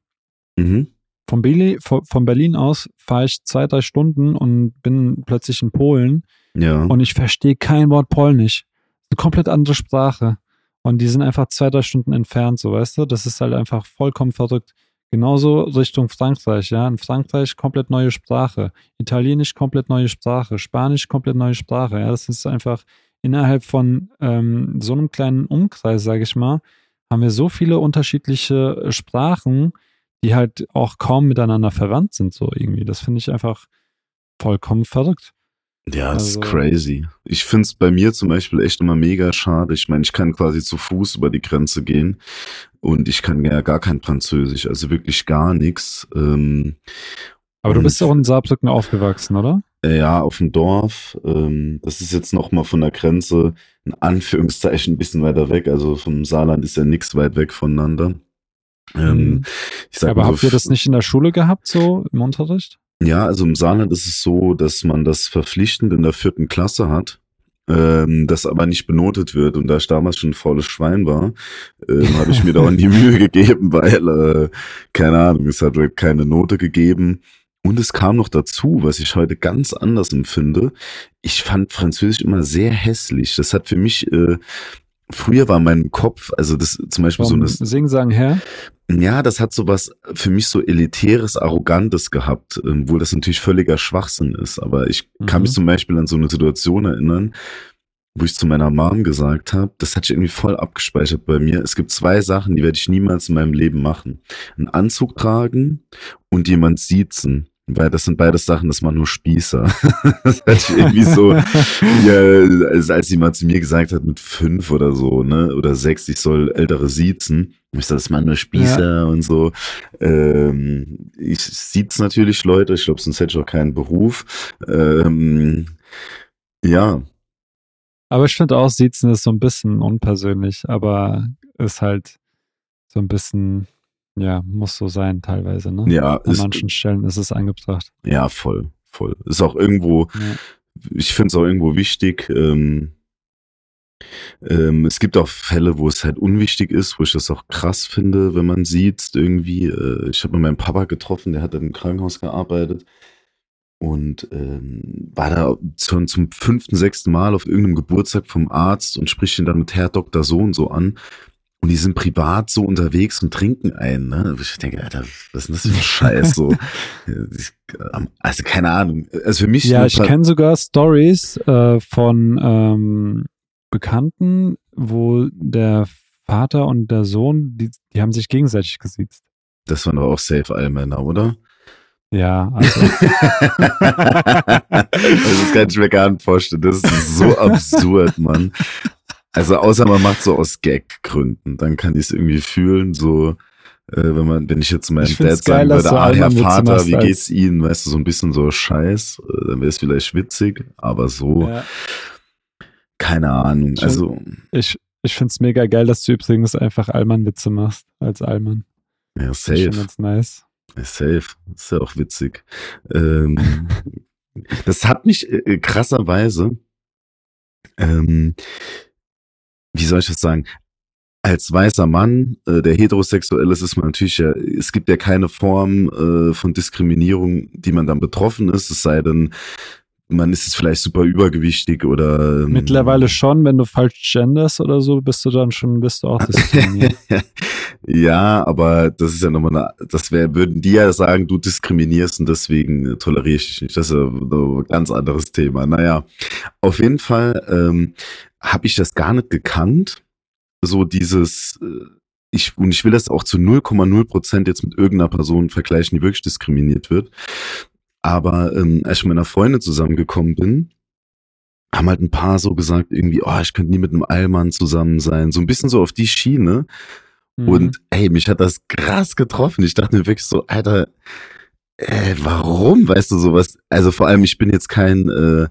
Mhm. Von, Berlin, von, von Berlin aus fahre ich zwei, drei Stunden und bin plötzlich in Polen Ja. und ich verstehe kein Wort Polnisch. Eine komplett andere Sprache. Und die sind einfach zwei, drei Stunden entfernt, so weißt du? Das ist halt einfach vollkommen verrückt. Genauso Richtung Frankreich, ja. In Frankreich komplett neue Sprache. Italienisch komplett neue Sprache. Spanisch komplett neue Sprache. Ja, das ist einfach innerhalb von ähm, so einem kleinen Umkreis, sage ich mal, haben wir so viele unterschiedliche äh, Sprachen, die halt auch kaum miteinander verwandt sind, so irgendwie. Das finde ich einfach vollkommen verrückt. Ja, das Also- ist crazy. Ich find's bei mir zum Beispiel echt immer mega schade. Ich meine, ich kann quasi zu Fuß über die Grenze gehen und ich kann ja gar kein Französisch, also wirklich gar nichts. Ähm, Aber du bist auch in Saarbrücken aufgewachsen, oder? Äh, ja, auf dem Dorf. Ähm, das ist jetzt noch mal von der Grenze in Anführungszeichen ein bisschen weiter weg. Also vom Saarland ist ja nichts weit weg voneinander. Ähm, Mhm. ich sag Aber so habt ihr das nicht in der Schule gehabt, so im Unterricht? Ja, also im Saarland ist es so, dass man das verpflichtend in der vierten Klasse hat, ähm, das aber nicht benotet wird. Und da ich damals schon ein faules Schwein war, ähm, habe ich mir da auch die Mühe gegeben, weil, äh, keine Ahnung, es hat halt keine Note gegeben. Und es kam noch dazu, was ich heute ganz anders empfinde. Ich fand Französisch immer sehr hässlich. Das hat für mich, äh, früher war mein Kopf, also das zum Beispiel so Vom eine Sing-Sang her? ja, das hat sowas für mich so elitäres, arrogantes gehabt, ähm, wo das natürlich völliger Schwachsinn ist. Aber ich kann Mhm. mich zum Beispiel an so eine Situation erinnern, wo ich zu meiner Mom gesagt habe, das hat sich irgendwie voll abgespeichert bei mir. Es gibt zwei Sachen, die werde ich niemals in meinem Leben machen. Einen Anzug tragen und jemand siezen. Weil das sind beides Sachen, das man nur Spießer. das hatte ich irgendwie so, ja, als, als jemand zu mir gesagt hat, mit fünf oder so, ne, oder sechs, ich soll ältere siezen. Ich sag, das man nur Spießer und so. Ähm, ich sieht's natürlich Leute, ich glaube, sonst hätte ich auch keinen Beruf. Ähm, ja, Aber ich finde auch, Siezen ist so ein bisschen unpersönlich, aber ist halt so ein bisschen, ja, muss so sein teilweise, ne? ja, An ist, manchen Stellen ist es angebracht. ja, voll, voll. Ist auch irgendwo, Ja. ich finde es auch irgendwo wichtig. Ähm, ähm, es gibt auch Fälle, wo es halt unwichtig ist, wo ich das auch krass finde, wenn man sieht, irgendwie, äh, ich habe mit meinem Papa getroffen, der hat im Krankenhaus gearbeitet. und ähm, war da schon zum fünften, sechsten Mal auf irgendeinem Geburtstag vom Arzt und spricht ihn dann mit Herr Doktor so und so an. Und die sind privat so unterwegs und trinken ein. Ne? Ich denke, Alter, was ist denn das für ein Scheiß? So, also keine Ahnung. Also für mich. Ja, ich kenne sogar Stories äh, von ähm, Bekannten, wo der Vater und der Sohn, die, die haben sich gegenseitig gesiezt. Das waren doch auch safe Allmänner, oder? Ja, also. das mir gar nicht vorstellen. Das ist so absurd, Mann. Also außer man macht so aus Gag-Gründen, dann kann ich es irgendwie fühlen, so äh, wenn man, wenn ich jetzt meinem ich Dad sagen würde, ah, Herr Vater, wie geht's Ihnen? Weißt du, so ein bisschen so Scheiß, äh, dann wäre es vielleicht witzig, aber so, ja. keine Ahnung. Ich also ich, ich finde es mega geil, dass du übrigens einfach Allmann-Witze machst als Allmann. Ja, safe. Das ist ganz nice. Safe. Das ist ja auch witzig. Ähm, das hat mich äh, krasserweise, ähm, wie soll ich das sagen? Als weißer Mann, äh, der heterosexuell ist, ist man natürlich ja, es gibt ja keine Form äh, von Diskriminierung, die man dann betroffen ist, es sei denn, man ist es vielleicht super übergewichtig oder. Ähm, Mittlerweile schon, wenn du falsch genders oder so, bist du dann schon, bist du auch diskriminiert. ja, aber das ist ja nochmal eine, das wäre, würden die ja sagen, du diskriminierst und deswegen toleriere ich dich nicht. Das ist ja ein ganz anderes Thema. Naja, auf jeden Fall ähm, habe ich das gar nicht gekannt. So dieses, äh, ich, und ich will das auch zu 0,0 Prozent jetzt mit irgendeiner Person vergleichen, die wirklich diskriminiert wird. Aber ähm, als ich mit meiner Freundin zusammengekommen bin, haben halt ein paar so gesagt, irgendwie, oh, ich könnte nie mit einem Allmann zusammen sein. So ein bisschen so auf die Schiene. Mhm. Und ey, mich hat das krass getroffen. Ich dachte mir wirklich so, Alter, äh, warum? Weißt du sowas? Also vor allem, ich bin jetzt kein äh,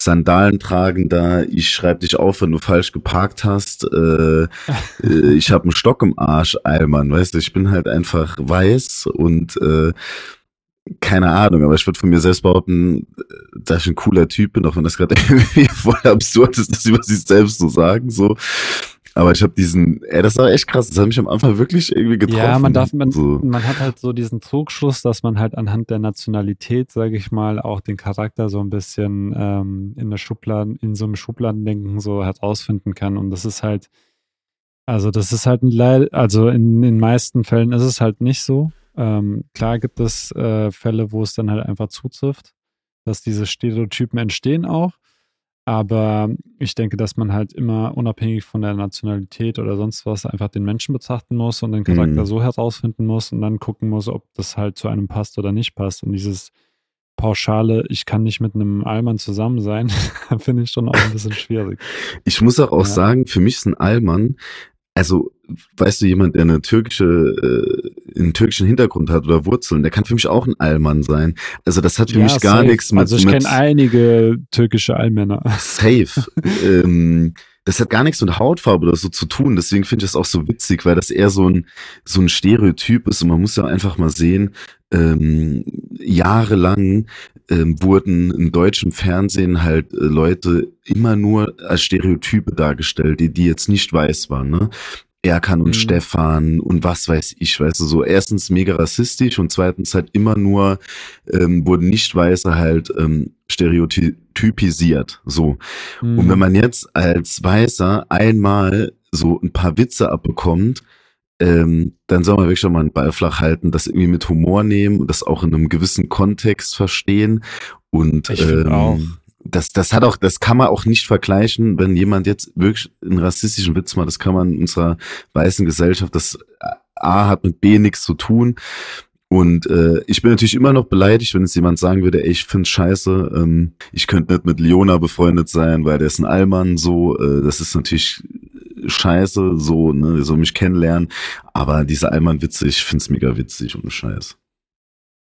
Sandalen tragender, ich schreibe dich auf, wenn du falsch geparkt hast, äh, äh, ich habe einen Stock im Arsch, Allmann, weißt du, ich bin halt einfach weiß und äh, keine Ahnung, aber ich würde von mir selbst behaupten, dass ich ein cooler Typ bin, auch wenn das gerade irgendwie voll absurd ist, das über sich selbst zu sagen, so. Aber ich habe diesen, ey, das war echt krass, das hat mich am Anfang wirklich irgendwie getroffen. Ja, man darf, man, so. man hat halt so diesen Trugschluss, dass man halt anhand der Nationalität, sage ich mal, auch den Charakter so ein bisschen ähm, in der Schublade, in so einem Schubladendenken so herausfinden kann. Und das ist halt, also das ist halt ein Leid, also in den meisten Fällen ist es halt nicht so. Ähm, klar gibt es äh, Fälle, wo es dann halt einfach zutrifft, dass diese Stereotypen entstehen auch. Aber ich denke, dass man halt immer unabhängig von der Nationalität oder sonst was einfach den Menschen betrachten muss und den Charakter mhm. so herausfinden muss und dann gucken muss, ob das halt zu einem passt oder nicht passt. Und dieses pauschale, ich kann nicht mit einem Allmann zusammen sein, finde ich schon auch ein bisschen schwierig. Ich muss auch, auch ja. sagen, für mich ist ein Allmann also weißt du, jemand, der eine türkische, äh, einen türkischen Hintergrund hat oder Wurzeln, der kann für mich auch ein Allmann sein. Also das hat für ja, mich gar safe. nichts mit. Also ich kenne einige türkische Allmänner. Safe. ähm, das hat gar nichts mit Hautfarbe oder so zu tun. Deswegen finde ich das auch so witzig, weil das eher so ein, so ein Stereotyp ist. Und man muss ja einfach mal sehen, ähm, jahrelang ähm, wurden im deutschen Fernsehen halt äh, Leute immer nur als Stereotype dargestellt, die, die jetzt nicht weiß waren. Ne? Erkan und mhm. Stefan und was weiß ich, weißt du, so erstens mega rassistisch und zweitens halt immer nur ähm, wurden Nicht-Weiße halt ähm, stereotypisiert, so. Mhm. Und wenn man jetzt als Weißer einmal so ein paar Witze abbekommt, ähm, dann soll man wirklich schon mal einen Ball flach halten, das irgendwie mit Humor nehmen und das auch in einem gewissen Kontext verstehen und ich ähm, auch das, das hat auch, das kann man auch nicht vergleichen, wenn jemand jetzt wirklich einen rassistischen Witz macht, das kann man in unserer weißen Gesellschaft, das A hat mit B nichts zu tun. Und äh, ich bin natürlich immer noch beleidigt, wenn es jemand sagen würde, ey, ich find's scheiße, ähm, ich könnte nicht mit Leona befreundet sein, weil der ist ein Allmann, so, äh, das ist natürlich scheiße, so, ne, so mich kennenlernen. Aber diese Allmann-Witze, ich find's mega witzig und Scheiß.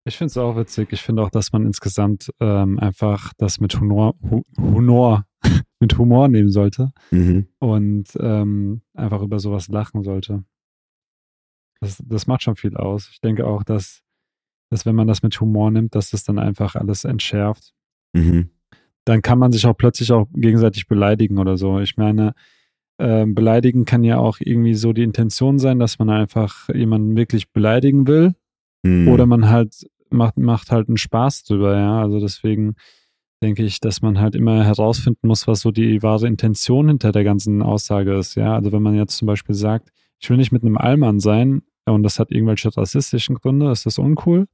Ich finde es auch witzig. Ich finde auch, dass man insgesamt ähm, einfach das mit Humor, Humor, mit Humor nehmen sollte mhm. und ähm, einfach über sowas lachen sollte. Das, das macht schon viel aus. Ich denke auch, dass, dass wenn man das mit Humor nimmt, dass das dann einfach alles entschärft. Mhm. Dann kann man sich auch plötzlich auch gegenseitig beleidigen oder so. Ich meine, äh, beleidigen kann ja auch irgendwie so die Intention sein, dass man einfach jemanden wirklich beleidigen will. Mhm. Oder man halt macht, macht halt einen Spaß drüber, ja. Also deswegen denke ich, dass man halt immer herausfinden muss, was so die wahre Intention hinter der ganzen Aussage ist, ja. Also wenn man jetzt zum Beispiel sagt, ich will nicht mit einem Allmann sein und das hat irgendwelche rassistischen Gründe, ist das uncool.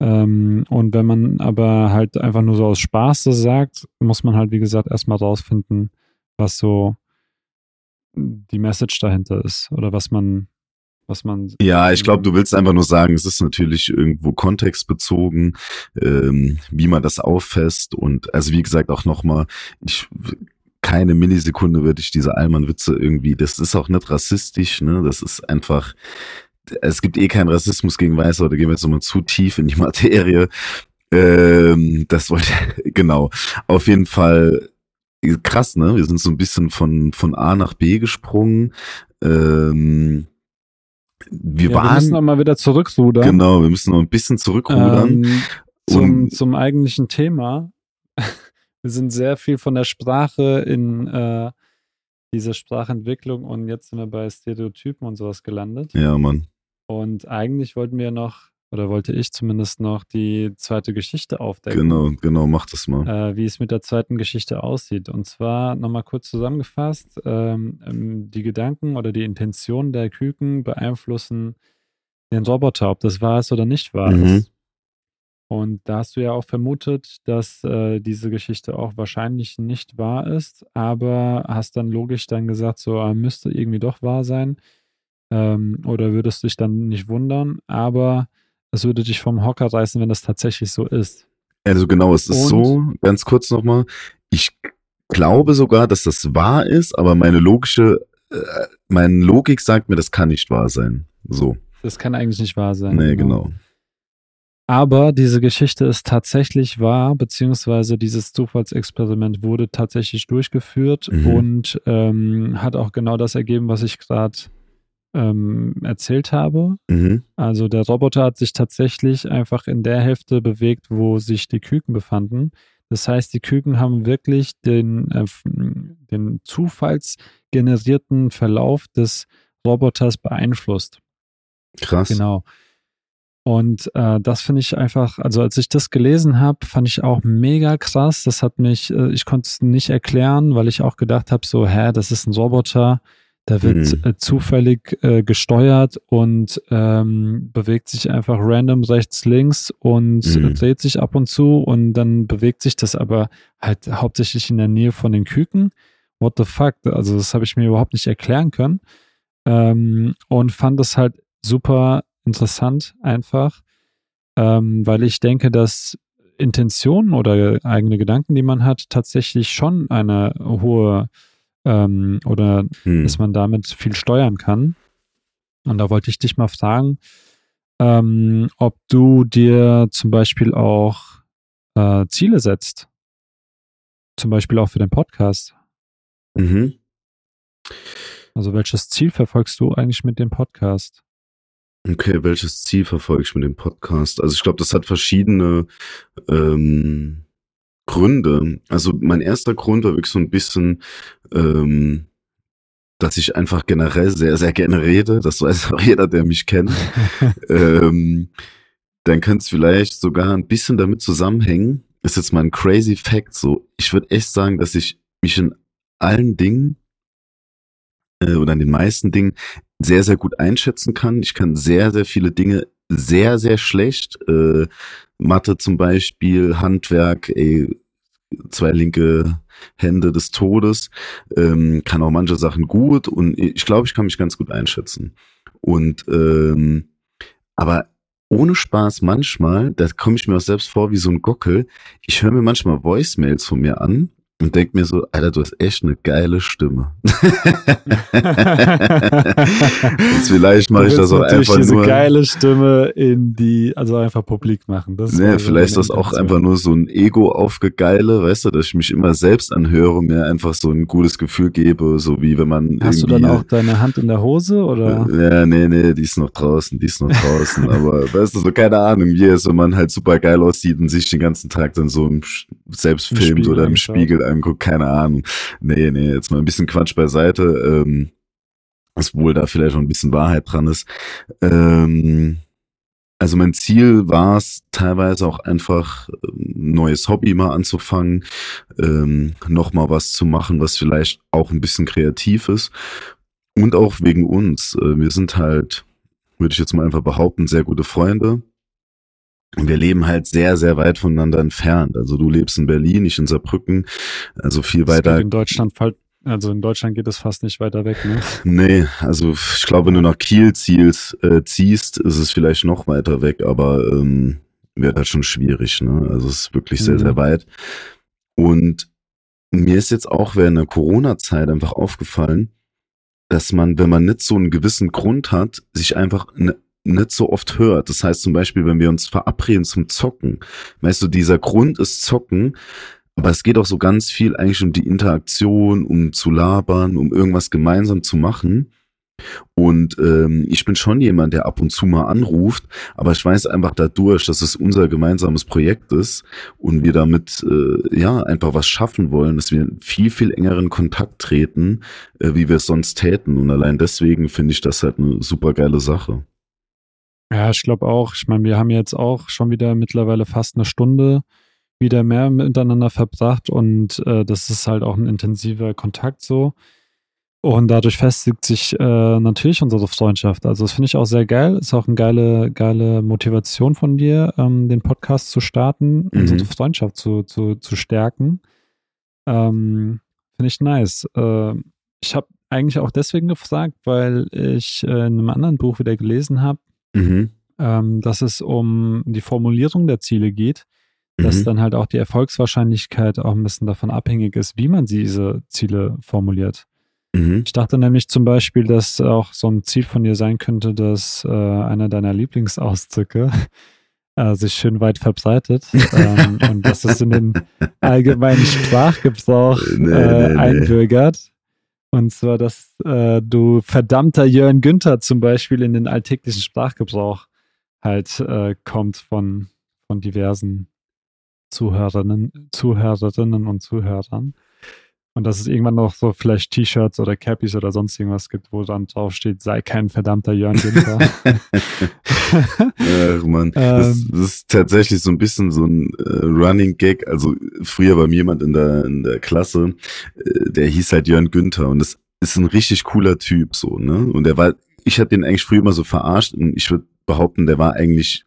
Ähm, und wenn man aber halt einfach nur so aus Spaß das sagt, muss man halt, wie gesagt, erstmal rausfinden, was so die Message dahinter ist oder was man, was man. Ja, ich glaube, du willst einfach nur sagen, es ist natürlich irgendwo kontextbezogen, ähm, wie man das auffasst und also wie gesagt auch nochmal, ich keine Millisekunde würde ich diese Allmann-Witze irgendwie, das ist auch nicht rassistisch, ne? Das ist einfach, es gibt eh keinen Rassismus gegen Weiße, oder gehen wir jetzt nochmal zu tief in die Materie. Ähm, das wollte, genau. Auf jeden Fall krass, ne? Wir sind so ein bisschen von, von A nach B gesprungen. Ähm, wir ja, waren. Wir müssen noch mal wieder zurückrudern. Genau, wir müssen noch ein bisschen zurückrudern. Ähm, zum, zum eigentlichen Thema. Wir sind sehr viel von der Sprache in äh, diese Sprachentwicklung und jetzt sind wir bei Stereotypen und sowas gelandet. Ja, Mann. Und eigentlich wollten wir noch, oder wollte ich zumindest noch, die zweite Geschichte aufdecken. Genau, genau, mach das mal. Äh, wie es mit der zweiten Geschichte aussieht. Und zwar nochmal kurz zusammengefasst, ähm, ähm, die Gedanken oder die Intentionen der Küken beeinflussen den Roboter, ob das wahr ist oder nicht wahr Mhm. ist. Und da hast du ja auch vermutet, dass äh, diese Geschichte auch wahrscheinlich nicht wahr ist, aber hast dann logisch dann gesagt, so äh, müsste irgendwie doch wahr sein. Ähm, oder würdest dich dann nicht wundern, aber es würde dich vom Hocker reißen, wenn das tatsächlich so ist. Also genau, es ist Und- so, ganz kurz nochmal, ich glaube sogar, dass das wahr ist, aber meine logische, äh, meine Logik sagt mir, das kann nicht wahr sein. So, Das kann eigentlich nicht wahr sein. nee, genau. Aber diese Geschichte ist tatsächlich wahr, beziehungsweise dieses Zufallsexperiment wurde tatsächlich durchgeführt Mhm. und ähm, hat auch genau das ergeben, was ich gerade ähm, erzählt habe. Mhm. Also der Roboter hat sich tatsächlich einfach in der Hälfte bewegt, wo sich die Küken befanden. Das heißt, die Küken haben wirklich den, äh, den zufallsgenerierten Verlauf des Roboters beeinflusst. Krass. Genau. Und äh, das finde ich einfach, also als ich das gelesen habe, fand ich auch mega krass. Das hat mich, äh, ich konnte es nicht erklären, weil ich auch gedacht habe, so, hä, das ist ein Roboter, der wird Mhm. zufällig äh, gesteuert und ähm, bewegt sich einfach random rechts, links und Mhm. dreht sich ab und zu und dann bewegt sich das aber halt hauptsächlich in der Nähe von den Küken. What the fuck? Also das habe ich mir überhaupt nicht erklären können. Ähm, und fand das halt super interessant einfach, ähm, weil ich denke, dass Intentionen oder eigene Gedanken, die man hat, tatsächlich schon eine hohe ähm, oder Hm. dass man damit viel steuern kann. Und da wollte ich dich mal fragen, ähm, ob du dir zum Beispiel auch äh, Ziele setzt. Zum Beispiel auch für den Podcast. Mhm. Also welches Ziel verfolgst du eigentlich mit dem Podcast? Okay, welches Ziel verfolge ich mit dem Podcast? Also ich glaube, das hat verschiedene ähm, Gründe. Also mein erster Grund war wirklich so ein bisschen, ähm, dass ich einfach generell sehr, sehr gerne rede. Das weiß auch jeder, der mich kennt. ähm, dann könnte es vielleicht sogar ein bisschen damit zusammenhängen. Ist jetzt mal ein crazy Fact. So, ich würde echt sagen, dass ich mich in allen Dingen äh, oder in den meisten Dingen sehr, sehr gut einschätzen kann. Ich kann sehr, sehr viele Dinge sehr, sehr schlecht. Äh, Mathe zum Beispiel, Handwerk, ey, zwei linke Hände des Todes, ähm, kann auch manche Sachen gut und ich glaube, ich kann mich ganz gut einschätzen. Und ähm, aber ohne Spaß manchmal, da komme ich mir auch selbst vor wie so ein Gockel, ich höre mir manchmal Voicemails von mir an und denke mir so, Alter, du hast echt eine geile Stimme. Vielleicht mache ich das auch einfach diese nur. geile Stimme in die, also einfach publik machen. Das Nee, vielleicht ist das auch einfach nur so ein Ego aufgegeile, weißt du, dass ich mich immer selbst anhöre und mir einfach so ein gutes Gefühl gebe, so wie wenn man Hast du dann auch deine Hand in der Hose oder? Ja, nee, nee, die ist noch draußen, die ist noch draußen. aber weißt du, so keine Ahnung, wie es, wenn man halt super geil aussieht und sich den ganzen Tag dann so im selbst Im filmt Spiegel oder im. Spiegel anguckt, keine Ahnung. Nee, nee, jetzt mal ein bisschen Quatsch beiseite. Ähm, was wohl da vielleicht noch ein bisschen Wahrheit dran ist. Ähm, also mein Ziel war es teilweise auch einfach ein neues Hobby mal anzufangen, ähm, nochmal was zu machen, was vielleicht auch ein bisschen kreativ ist und auch wegen uns. Äh, wir sind halt, würde ich jetzt mal einfach behaupten, sehr gute Freunde. Und wir leben halt sehr, sehr weit voneinander entfernt. Also du lebst in Berlin, ich in Saarbrücken. Also viel Das weiter. In Deutschland fällt, also in Deutschland geht es fast nicht weiter weg, ne? Nee, also ich glaube, wenn du nach Kiel ziehst, äh, ziehst, ist es vielleicht noch weiter weg, aber ähm, wird halt schon schwierig, ne? Also es ist wirklich sehr, Mhm. sehr weit. Und mir ist jetzt auch während der Corona-Zeit einfach aufgefallen, dass man, wenn man nicht so einen gewissen Grund hat, sich einfach ne, nicht so oft hört. Das heißt zum Beispiel, wenn wir uns verabreden zum Zocken, weißt du, dieser Grund ist Zocken, aber es geht auch so ganz viel eigentlich um die Interaktion, um zu labern, um irgendwas gemeinsam zu machen. Und ähm, ich bin schon jemand, der ab und zu mal anruft, aber ich weiß einfach dadurch, dass es unser gemeinsames Projekt ist und wir damit äh, ja einfach was schaffen wollen, dass wir in viel, viel engeren Kontakt treten, äh, wie wir es sonst täten. Und allein deswegen finde ich das halt eine super geile Sache. Ja, ich glaube auch. Ich meine, wir haben jetzt auch schon wieder mittlerweile fast eine Stunde wieder mehr miteinander verbracht und äh, das ist halt auch ein intensiver Kontakt so. Und dadurch festigt sich äh, natürlich unsere Freundschaft. Also das finde ich auch sehr geil. Ist auch eine geile, geile Motivation von dir, ähm, den Podcast zu starten, Mhm. unsere Freundschaft zu, zu, zu stärken. Ähm, finde ich nice. Äh, ich habe eigentlich auch deswegen gefragt, weil ich äh, in einem anderen Buch wieder gelesen habe, Mhm. ähm, dass es um die Formulierung der Ziele geht, dass Mhm. dann halt auch die Erfolgswahrscheinlichkeit auch ein bisschen davon abhängig ist, wie man diese Ziele formuliert. Mhm. Ich dachte nämlich zum Beispiel, dass auch so ein Ziel von dir sein könnte, dass äh, einer deiner Lieblingsausdrücke äh, sich schön weit verbreitet ähm, und dass es in den allgemeinen Sprachgebrauch äh, nee, nee. einbürgert. Und zwar, dass äh, du verdammter Jörn Günther zum Beispiel in den alltäglichen Sprachgebrauch halt äh, kommt von, von diversen Zuhörerinnen, Zuhörerinnen und Zuhörern. Und dass es irgendwann noch so vielleicht T-Shirts oder Cappies oder sonst irgendwas gibt, wo dann draufsteht, sei kein verdammter Jörn Günther. Ach man, das, Ähm. das ist tatsächlich so ein bisschen so ein äh, Running Gag. Also früher war mir jemand in der, in der Klasse, äh, der hieß halt Jörn Günther und das ist ein richtig cooler Typ so, ne? Und der war, ich hatte den eigentlich früher immer so verarscht und ich würde behaupten, der war eigentlich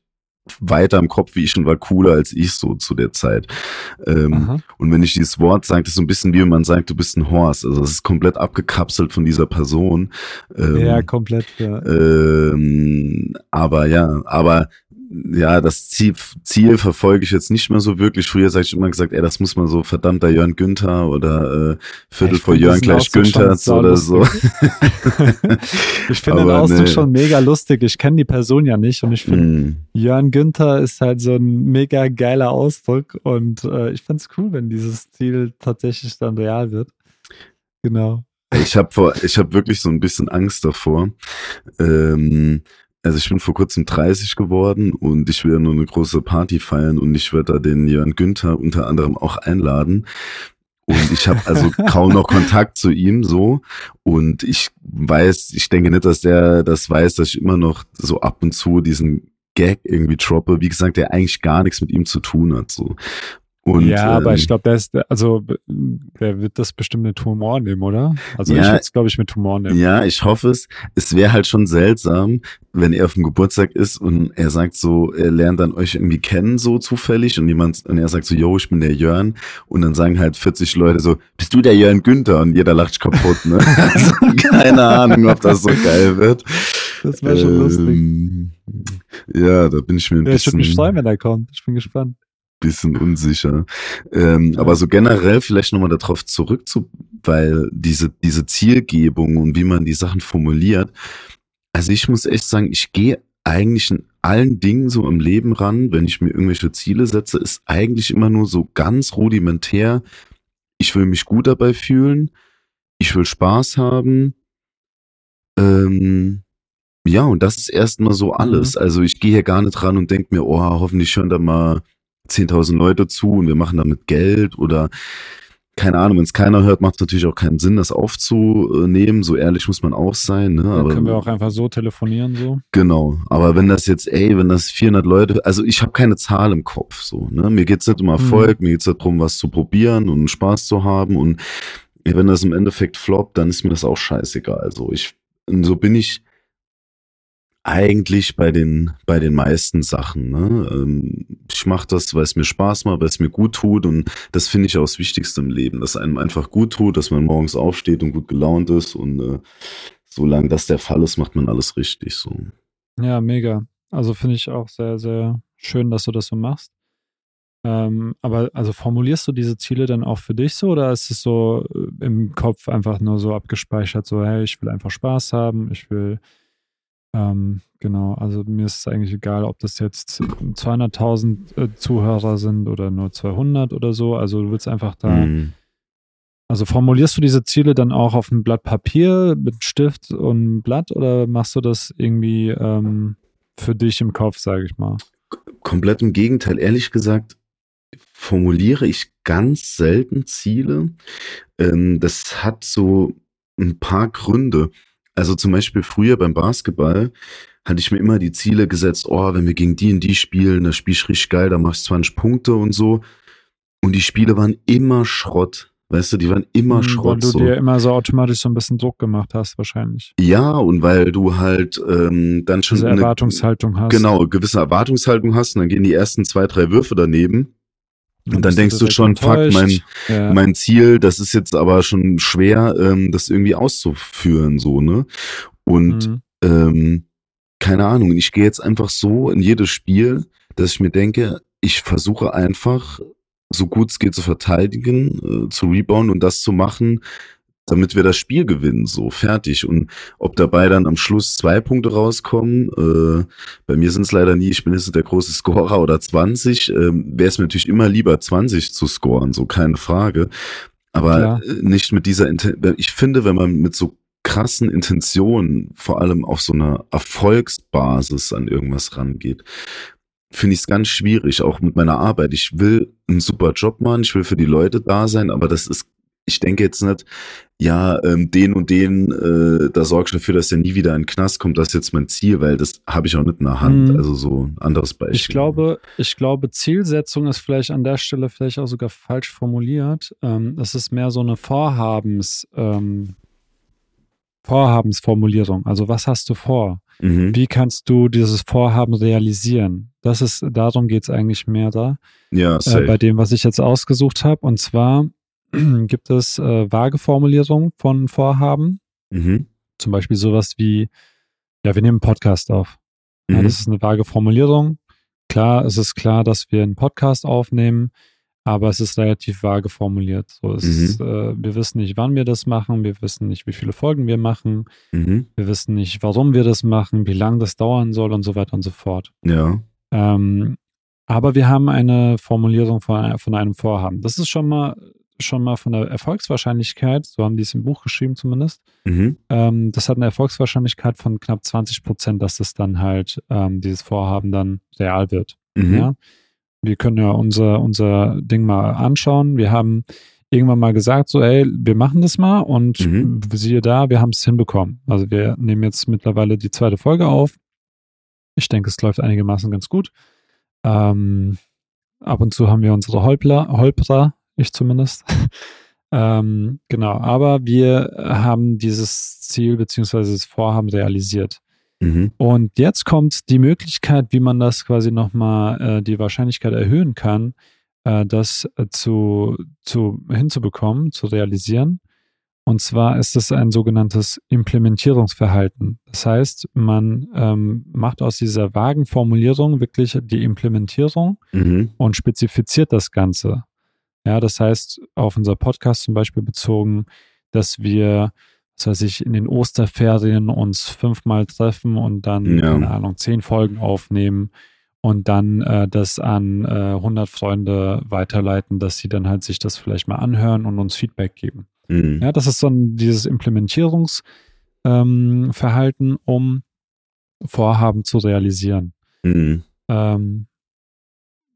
weiter im Kopf wie ich und war cooler als ich so zu der Zeit. Ähm, und wenn ich dieses Wort sage, das ist so ein bisschen wie wenn man sagt, du bist ein Horst. Also das ist komplett abgekapselt von dieser Person. Ähm, ja, komplett. Ja. ähm, aber ja, aber ja, das Ziel, Ziel verfolge ich jetzt nicht mehr so wirklich. Früher sag ich immer gesagt, ey, das muss man so verdammter Jörn Günther oder äh, Viertel Ich vor Jörn gleich Günther oder so. ich finde den Ausdruck nee. schon mega lustig. Ich kenne die Person ja nicht und ich finde, Mm. Jörn Günther ist halt so ein mega geiler Ausdruck und äh, ich find's cool, wenn dieses Ziel tatsächlich dann real wird. Genau. Ich habe vor, ich habe wirklich so ein bisschen Angst davor. Ähm, also ich bin vor kurzem 30 geworden und ich will nur eine große Party feiern und ich werde da den Jörn Günther unter anderem auch einladen. Und ich habe also kaum noch Kontakt zu ihm so. Und ich weiß, ich denke nicht, dass der das weiß, dass ich immer noch so ab und zu diesen Gag irgendwie droppe. Wie gesagt, der eigentlich gar nichts mit ihm zu tun hat. So. Und, ja, aber ähm, ich glaube, der ist, also der wird das bestimmt mit Humor nehmen, oder? Also ich Ja. würde es, glaube ich, mit Humor nehmen. Ja, ich hoffe es. Es wäre halt schon seltsam, wenn er auf dem Geburtstag ist und er sagt so, er lernt dann euch irgendwie kennen, so zufällig, und jemand, und er sagt so, yo, ich bin der Jörn, und dann sagen halt 40 Leute so, bist du der Jörn Günther? Und jeder lacht kaputt, ne? also, keine Ahnung, ob das so geil wird. Das wäre schon lustig. Ähm, Ja, da bin ich mir ein Ja, ich würde bisschen mich freuen, wenn er kommt. Ich bin gespannt. Bisschen unsicher. Ähm. Aber so generell vielleicht nochmal darauf zurück zu, weil diese, diese Zielgebung und wie man die Sachen formuliert, also ich muss echt sagen, ich gehe eigentlich in allen Dingen so im Leben ran, wenn ich mir irgendwelche Ziele setze, ist eigentlich immer nur so ganz rudimentär. Ich will mich gut dabei fühlen, ich will Spaß haben. Ähm, ja, und das ist erstmal so alles. Also ich gehe hier gar nicht ran und denke mir, oh, hoffentlich hören da mal 10.000 Leute zu und wir machen damit Geld oder keine Ahnung, wenn es keiner hört, macht es natürlich auch keinen Sinn, das aufzunehmen. So ehrlich muss man auch sein. Ne? Dann Aber, können wir auch einfach so telefonieren, so. Genau, aber wenn das jetzt, ey, wenn das 400 Leute, also ich habe keine Zahl im Kopf, so, ne? Mir geht's nicht um Erfolg, mir geht's darum, was zu probieren und Spaß zu haben und wenn das im Endeffekt floppt, dann ist mir das auch scheißegal. Also ich, so bin ich eigentlich bei den, bei den meisten Sachen. Ne? Ähm, Ich mache das, weil es mir Spaß macht, weil es mir gut tut und das finde ich auch das Wichtigste im Leben, dass einem einfach gut tut, dass man morgens aufsteht und gut gelaunt ist und äh, solange das der Fall ist, macht man alles richtig. So. Ja, mega. Also finde ich auch sehr, sehr schön, dass du das so machst. Ähm, aber also formulierst du diese Ziele dann auch für dich so oder ist es so äh, im Kopf einfach nur so abgespeichert, so, hey, ich will einfach Spaß haben, ich will, ähm, genau, also mir ist es eigentlich egal, ob das jetzt 200.000 äh, Zuhörer sind oder nur 200 oder so, also du willst einfach da, Mhm. also formulierst du diese Ziele dann auch auf ein Blatt Papier mit Stift und einem Blatt oder machst du das irgendwie ähm, für dich im Kopf, sage ich mal? Komplett im Gegenteil. Ehrlich gesagt, formuliere ich ganz selten Ziele. Ähm, das hat so ein paar Gründe. Also zum Beispiel früher beim Basketball hatte ich mir immer die Ziele gesetzt, oh, wenn wir gegen die und die spielen, da spiel ich richtig geil, da mach ich 20 Punkte und so. Und die Spiele waren immer Schrott. Weißt du, die waren immer Mhm, Weil Schrott. du So. dir immer so automatisch so ein bisschen Druck gemacht hast, wahrscheinlich. Ja, und weil du halt ähm, dann schon Diese eine- Erwartungshaltung hast. genau gewisse Erwartungshaltung hast und dann gehen die ersten zwei, drei Würfe daneben. Und dann denkst du direkt schon, fuck, mein, enttäuscht. ja. mein Ziel, das ist jetzt aber schon schwer, ähm, das irgendwie auszuführen, so, ne? Und Mhm. ähm, keine Ahnung, ich gehe jetzt einfach so in jedes Spiel, dass ich mir denke, ich versuche einfach, so gut es geht zu verteidigen, äh, zu rebounden und das zu machen, damit wir das Spiel gewinnen, so fertig. Und ob dabei dann am Schluss zwei Punkte rauskommen, äh, bei mir sind es leider nie, ich bin jetzt der große Scorer oder 20, ähm, wäre es mir natürlich immer lieber 20 zu scoren, so keine Frage. Aber Klar. äh, nicht mit dieser Intention. Ich finde, wenn man mit so krassen Intentionen, vor allem auf so einer Erfolgsbasis an irgendwas rangeht, finde ich es ganz schwierig, auch mit meiner Arbeit. Ich will einen super Job machen, ich will für die Leute da sein, aber das ist, ich denke jetzt nicht, ja, ähm, den und den, äh, da sorge ich dafür, dass der nie wieder in den Knast kommt, das ist jetzt mein Ziel, weil das habe ich auch nicht in der Hand. Mhm. Also so ein anderes Beispiel. Ich glaube, ich glaube, Zielsetzung ist vielleicht an der Stelle vielleicht auch sogar falsch formuliert. Ähm, das ist mehr so eine Vorhabens, ähm, Vorhabensformulierung. Also was hast du vor? Mhm. Wie kannst du dieses Vorhaben realisieren? Das ist, darum geht es eigentlich mehr da. Ja, äh, bei dem, was ich jetzt ausgesucht habe. Und zwar gibt es äh, vage Formulierungen von Vorhaben. mhm. Zum Beispiel sowas wie, ja, wir nehmen einen Podcast auf. Ja, Mhm. das ist eine vage Formulierung. Klar, es ist klar, dass wir einen Podcast aufnehmen, aber es ist relativ vage formuliert. So, Mhm. ist, äh, wir wissen nicht, wann wir das machen, wir wissen nicht, wie viele Folgen wir machen, Mhm. wir wissen nicht, warum wir das machen, wie lange das dauern soll und so weiter und so fort. Ja. Ähm, aber wir haben eine Formulierung von, von einem Vorhaben. Das ist schon mal, schon mal von der Erfolgswahrscheinlichkeit, so haben die es im Buch geschrieben zumindest, Mhm. ähm, das hat eine Erfolgswahrscheinlichkeit von knapp 20 Prozent, dass das dann halt, ähm, dieses Vorhaben dann real wird. Mhm. Ja? Wir können ja unser, unser Ding mal anschauen. Wir haben irgendwann mal gesagt, so, ey, wir machen das mal und Mhm. siehe da, wir haben es hinbekommen. Also wir nehmen jetzt mittlerweile die zweite Folge auf. Ich denke, es läuft einigermaßen ganz gut. Ähm, ab und zu haben wir unsere Holpler, Holprer, ich zumindest. ähm, genau, aber wir haben dieses Ziel beziehungsweise das Vorhaben realisiert. Mhm. Und jetzt kommt die Möglichkeit, wie man das quasi nochmal äh, die Wahrscheinlichkeit erhöhen kann, äh, das zu, zu hinzubekommen, zu realisieren. Und zwar ist es ein sogenanntes Implementierungsverhalten. Das heißt, man ähm, macht aus dieser vagen Formulierung wirklich die Implementierung Mhm. und spezifiziert das Ganze. Ja, das heißt, auf unser Podcast zum Beispiel bezogen, dass wir, was weiß ich, in den Osterferien uns fünfmal treffen und dann, Ja. keine Ahnung, zehn Folgen aufnehmen und dann äh, das an äh, 100 Freunde weiterleiten, dass sie dann halt sich das vielleicht mal anhören und uns Feedback geben. Mhm. Ja, das ist so ein, dieses Implementierungsverhalten, ähm, um Vorhaben zu realisieren. Mhm. Ähm,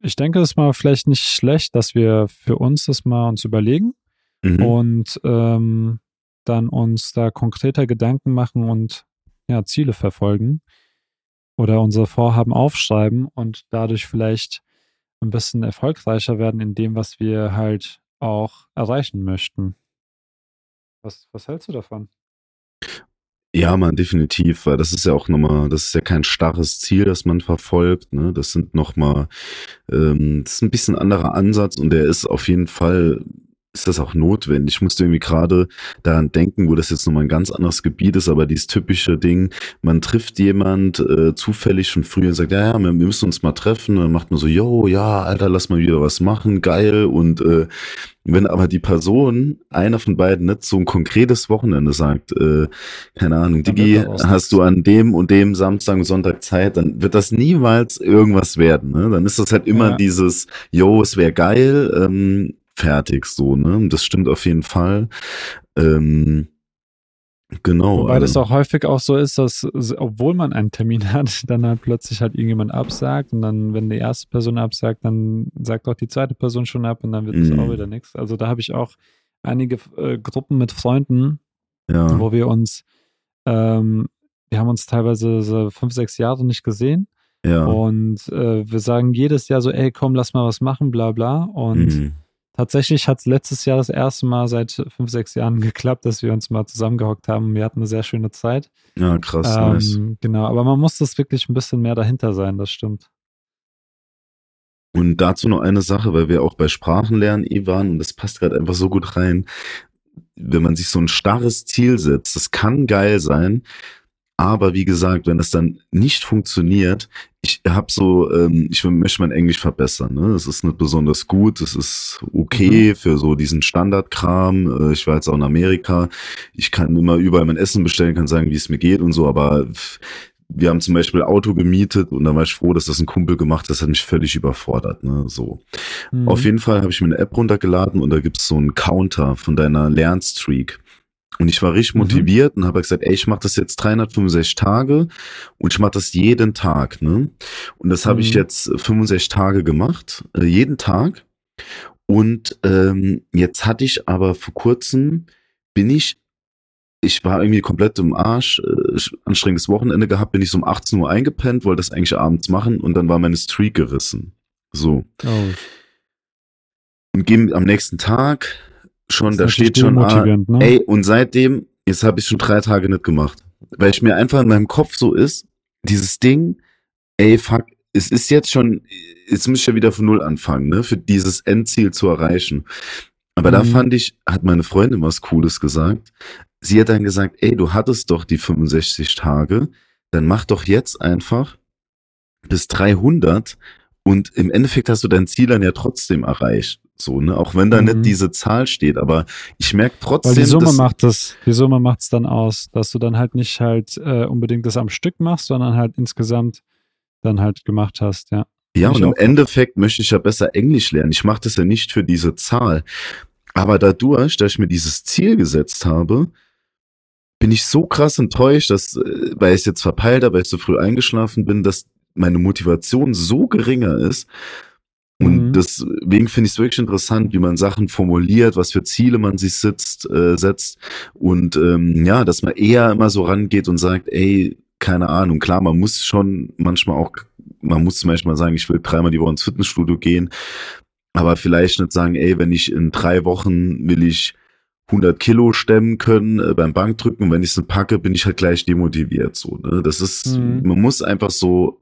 ich denke, es ist mal vielleicht nicht schlecht, dass wir für uns das mal uns überlegen mhm. und ähm, dann uns da konkreter Gedanken machen und ja, Ziele verfolgen oder unsere Vorhaben aufschreiben und dadurch vielleicht ein bisschen erfolgreicher werden in dem, was wir halt auch erreichen möchten. Was, was hältst du davon? Ja, man, definitiv, weil das ist ja auch nochmal, das ist ja kein starres Ziel, das man verfolgt, ne? Das sind nochmal, ähm, das ist ein bisschen anderer Ansatz und der ist auf jeden Fall ist das auch notwendig. Ich musste irgendwie gerade daran denken, wo das jetzt nochmal ein ganz anderes Gebiet ist, aber dieses typische Ding, man trifft jemand äh, zufällig schon früh und sagt, ja, ja, wir müssen uns mal treffen. Und dann macht man so, yo, ja, Alter, lass mal wieder was machen, geil. Und äh, wenn aber die Person, einer von beiden, nicht so ein konkretes Wochenende sagt, äh, keine Ahnung, Digi, hast du an dem und dem Samstag und Sonntag Zeit, dann wird das niemals irgendwas werden. Ne? Dann ist das halt immer ja. dieses, yo, es wäre geil, ähm, fertig, so, ne? Das stimmt auf jeden Fall. Ähm, Genau. Wobei das ähm, auch häufig auch so ist, dass, obwohl man einen Termin hat, dann halt plötzlich halt irgendjemand absagt und dann, wenn die erste Person absagt, dann sagt auch die zweite Person schon ab und dann wird es auch mhm. wieder nichts. Also da habe ich auch einige äh, Gruppen mit Freunden, ja. wo wir uns, ähm, wir haben uns teilweise so fünf, sechs Jahre nicht gesehen. Ja. Und äh, wir sagen jedes Jahr so, ey, komm, lass mal was machen, bla bla. Und mm. Tatsächlich hat es letztes Jahr das erste Mal seit fünf, sechs Jahren geklappt, dass wir uns mal zusammengehockt haben. Wir hatten eine sehr schöne Zeit. Ja, krass. Ähm, nice. Genau, aber man muss das wirklich ein bisschen mehr dahinter sein, das stimmt. Und dazu noch eine Sache, weil wir auch bei Sprachenlernen eh waren und das passt gerade einfach so gut rein. Wenn man sich so ein starres Ziel setzt, das kann geil sein, aber wie gesagt, wenn das dann nicht funktioniert, ich habe so, ähm, ich möchte mein Englisch verbessern. Ne? Es ist nicht besonders gut, es ist okay mhm. für so diesen Standardkram. Äh, ich war jetzt auch in Amerika. Ich kann immer überall mein Essen bestellen, kann sagen, wie es mir geht und so, aber wir haben zum Beispiel Auto gemietet und da war ich froh, dass das ein Kumpel gemacht hat. Das hat mich völlig überfordert. Ne? So. Mhm. Auf jeden Fall habe ich mir eine App runtergeladen und da gibt es so einen Counter von deiner Lernstreak. Und ich war richtig mhm. motiviert und habe gesagt, ey, ich mache das jetzt 365 Tage und ich mache das jeden Tag. Ne? Und das habe mhm. ich jetzt 65 Tage gemacht, äh, jeden Tag. Und ähm, jetzt hatte ich aber vor kurzem, bin ich, ich war irgendwie komplett im Arsch, äh, anstrengendes Wochenende gehabt, bin ich so um 18 Uhr eingepennt, wollte das eigentlich abends machen und dann war meine Streak gerissen. So. Oh. Und ging am nächsten Tag schon, da steht schon, ah, ne? ey, und seitdem, jetzt habe ich schon drei Tage nicht gemacht. Weil ich mir einfach in meinem Kopf so ist, dieses Ding, ey, fuck, es ist jetzt schon, jetzt muss ich ja wieder von Null anfangen, ne, für dieses Endziel zu erreichen. Aber mhm. da fand ich, hat meine Freundin was Cooles gesagt. Sie hat dann gesagt, ey, du hattest doch die 65 Tage, dann mach doch jetzt einfach bis 300 und im Endeffekt hast du dein Ziel dann ja trotzdem erreicht. So, ne? Auch wenn da mhm. nicht diese Zahl steht, aber ich merke trotzdem. Weil die Summe macht das, die Summe macht es dann aus, dass du dann halt nicht halt äh, unbedingt das am Stück machst, sondern halt insgesamt dann halt gemacht hast, ja. Ja, und im Endeffekt möchte ich ja besser Englisch lernen. Ich mache das ja nicht für diese Zahl. Aber dadurch, dass ich mir dieses Ziel gesetzt habe, bin ich so krass enttäuscht, dass, äh, weil ich es jetzt verpeilt habe, weil ich so früh eingeschlafen bin, dass meine Motivation so geringer ist, und mhm. deswegen finde ich es wirklich interessant, wie man Sachen formuliert, was für Ziele man sich sitzt, äh, setzt. Und ähm, ja, dass man eher immer so rangeht und sagt, ey, keine Ahnung, klar, man muss schon manchmal auch, man muss zum Beispiel mal sagen, ich will dreimal die Woche ins Fitnessstudio gehen, aber vielleicht nicht sagen, ey, wenn ich in drei Wochen will ich 100 Kilo stemmen können äh, beim Bankdrücken und wenn ich es packe, bin ich halt gleich demotiviert. So, ne? Das ist, mhm. man muss einfach so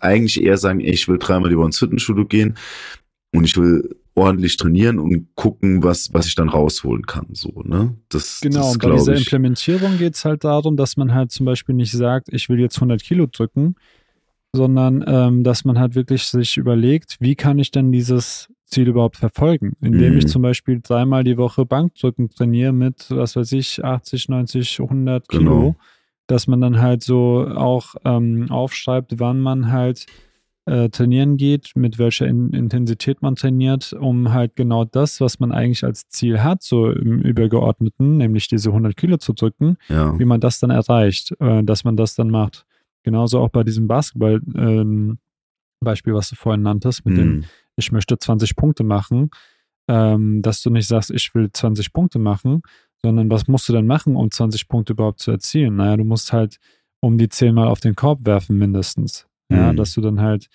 eigentlich eher sagen, ey, ich will dreimal die Woche ins Fitnessstudio gehen und ich will ordentlich trainieren und gucken, was, was ich dann rausholen kann. So, ne? das, genau, das, und bei dieser ich, Implementierung geht es halt darum, dass man halt zum Beispiel nicht sagt, ich will jetzt 100 Kilo drücken, sondern ähm, dass man halt wirklich sich überlegt, wie kann ich denn dieses Ziel überhaupt verfolgen, indem mhm. ich zum Beispiel dreimal die Woche Bankdrücken trainiere mit, was weiß ich, 80, 90, 100 Kilo. Genau dass man dann halt so auch ähm, aufschreibt, wann man halt äh, trainieren geht, mit welcher In Intensität man trainiert, um halt genau das, was man eigentlich als Ziel hat, so im Übergeordneten, nämlich diese 100 Kilo zu drücken, ja. wie man das dann erreicht, äh, dass man das dann macht. Genauso auch bei diesem Basketball-Beispiel, ähm, was du vorhin nanntest, mit mm. dem, mhm. ich möchte 20 Punkte machen. ähm, dass du nicht sagst, ich will 20 Punkte machen, sondern was musst du denn machen, um 20 Punkte überhaupt zu erzielen? Naja, du musst halt um die 10 Mal auf den Korb werfen mindestens. Ja, Mhm. dass du dann halt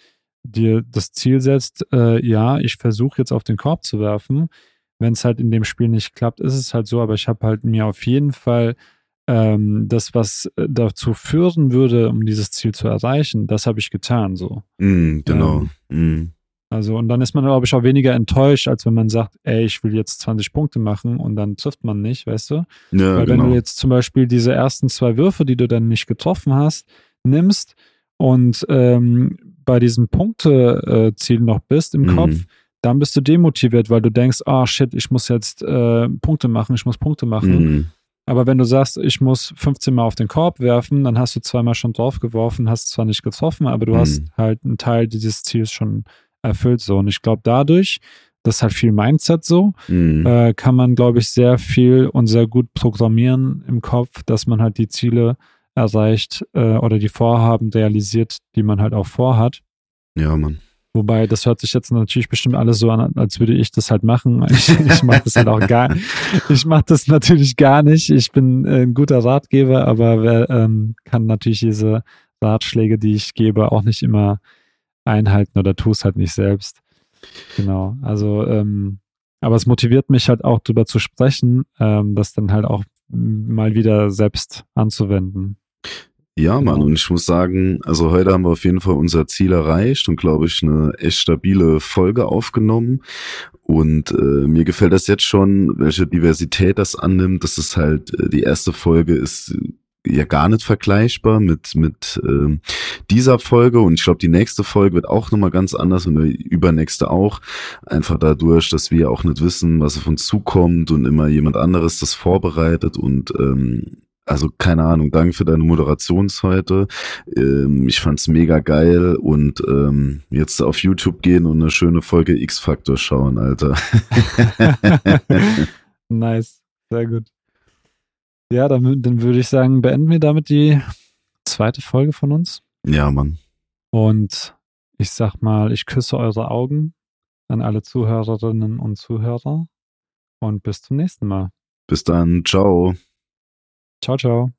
dir das Ziel setzt, äh, ja, ich versuche jetzt auf den Korb zu werfen. Wenn es halt in dem Spiel nicht klappt, ist es halt so, aber ich habe halt mir auf jeden Fall ähm, das, was äh, dazu führen würde, um dieses Ziel zu erreichen, das habe ich getan so. Mm, genau. Mm. Also, und dann ist man, glaube ich, auch weniger enttäuscht, als wenn man sagt, ey, ich will jetzt 20 Punkte machen und dann trifft man nicht, weißt du? Ja, Weil wenn genau. du jetzt zum Beispiel diese ersten zwei Würfe, die du dann nicht getroffen hast, nimmst und ähm, bei diesem Punkteziel noch bist im Mhm. Kopf, dann bist du demotiviert, weil du denkst, ah shit, ich muss jetzt äh, Punkte machen, ich muss Punkte machen. Mm. Aber wenn du sagst, ich muss 15 Mal auf den Korb werfen, dann hast du zweimal schon drauf geworfen, hast zwar nicht getroffen, aber du Mhm. hast halt einen Teil dieses Ziels schon erfüllt so. Und ich glaube, dadurch, das ist halt viel Mindset so, Mm. äh, kann man, glaube ich, sehr viel und sehr gut programmieren im Kopf, dass man halt die Ziele erreicht äh, oder die Vorhaben realisiert, die man halt auch vorhat. Ja, Mann. Wobei, das hört sich jetzt natürlich bestimmt alles so an, als würde ich das halt machen. Ich, ich mache das halt auch gar Ich mache das natürlich gar nicht. Ich bin äh, ein guter Ratgeber, aber wer ähm, kann natürlich diese Ratschläge, die ich gebe, auch nicht immer einhalten oder tu es halt nicht selbst. Genau. Also, ähm, aber es motiviert mich halt auch drüber zu sprechen, ähm, das dann halt auch mal wieder selbst anzuwenden. Ja, Mann, Genau. und ich muss sagen, also heute haben wir auf jeden Fall unser Ziel erreicht und glaube ich eine echt stabile Folge aufgenommen. Und äh, mir gefällt das jetzt schon, welche Diversität das annimmt. Das ist halt, äh, die erste Folge ist äh, ja gar nicht vergleichbar mit, mit ähm, dieser Folge. Und ich glaube, die nächste Folge wird auch nochmal ganz anders und die übernächste auch. Einfach dadurch, dass wir auch nicht wissen, was auf uns zukommt und immer jemand anderes das vorbereitet und ähm, also keine Ahnung, danke für deine Moderation heute. Ähm, ich fand's mega geil und ähm, jetzt auf YouTube gehen und eine schöne Folge X-Factor schauen, Alter. nice, sehr gut. Ja, dann, dann würde ich sagen, beenden wir damit die zweite Folge von uns. ja, Mann. Und ich sag mal, ich küsse eure Augen an alle Zuhörerinnen und Zuhörer. Und bis zum nächsten Mal. Bis dann, ciao. Ciao, ciao.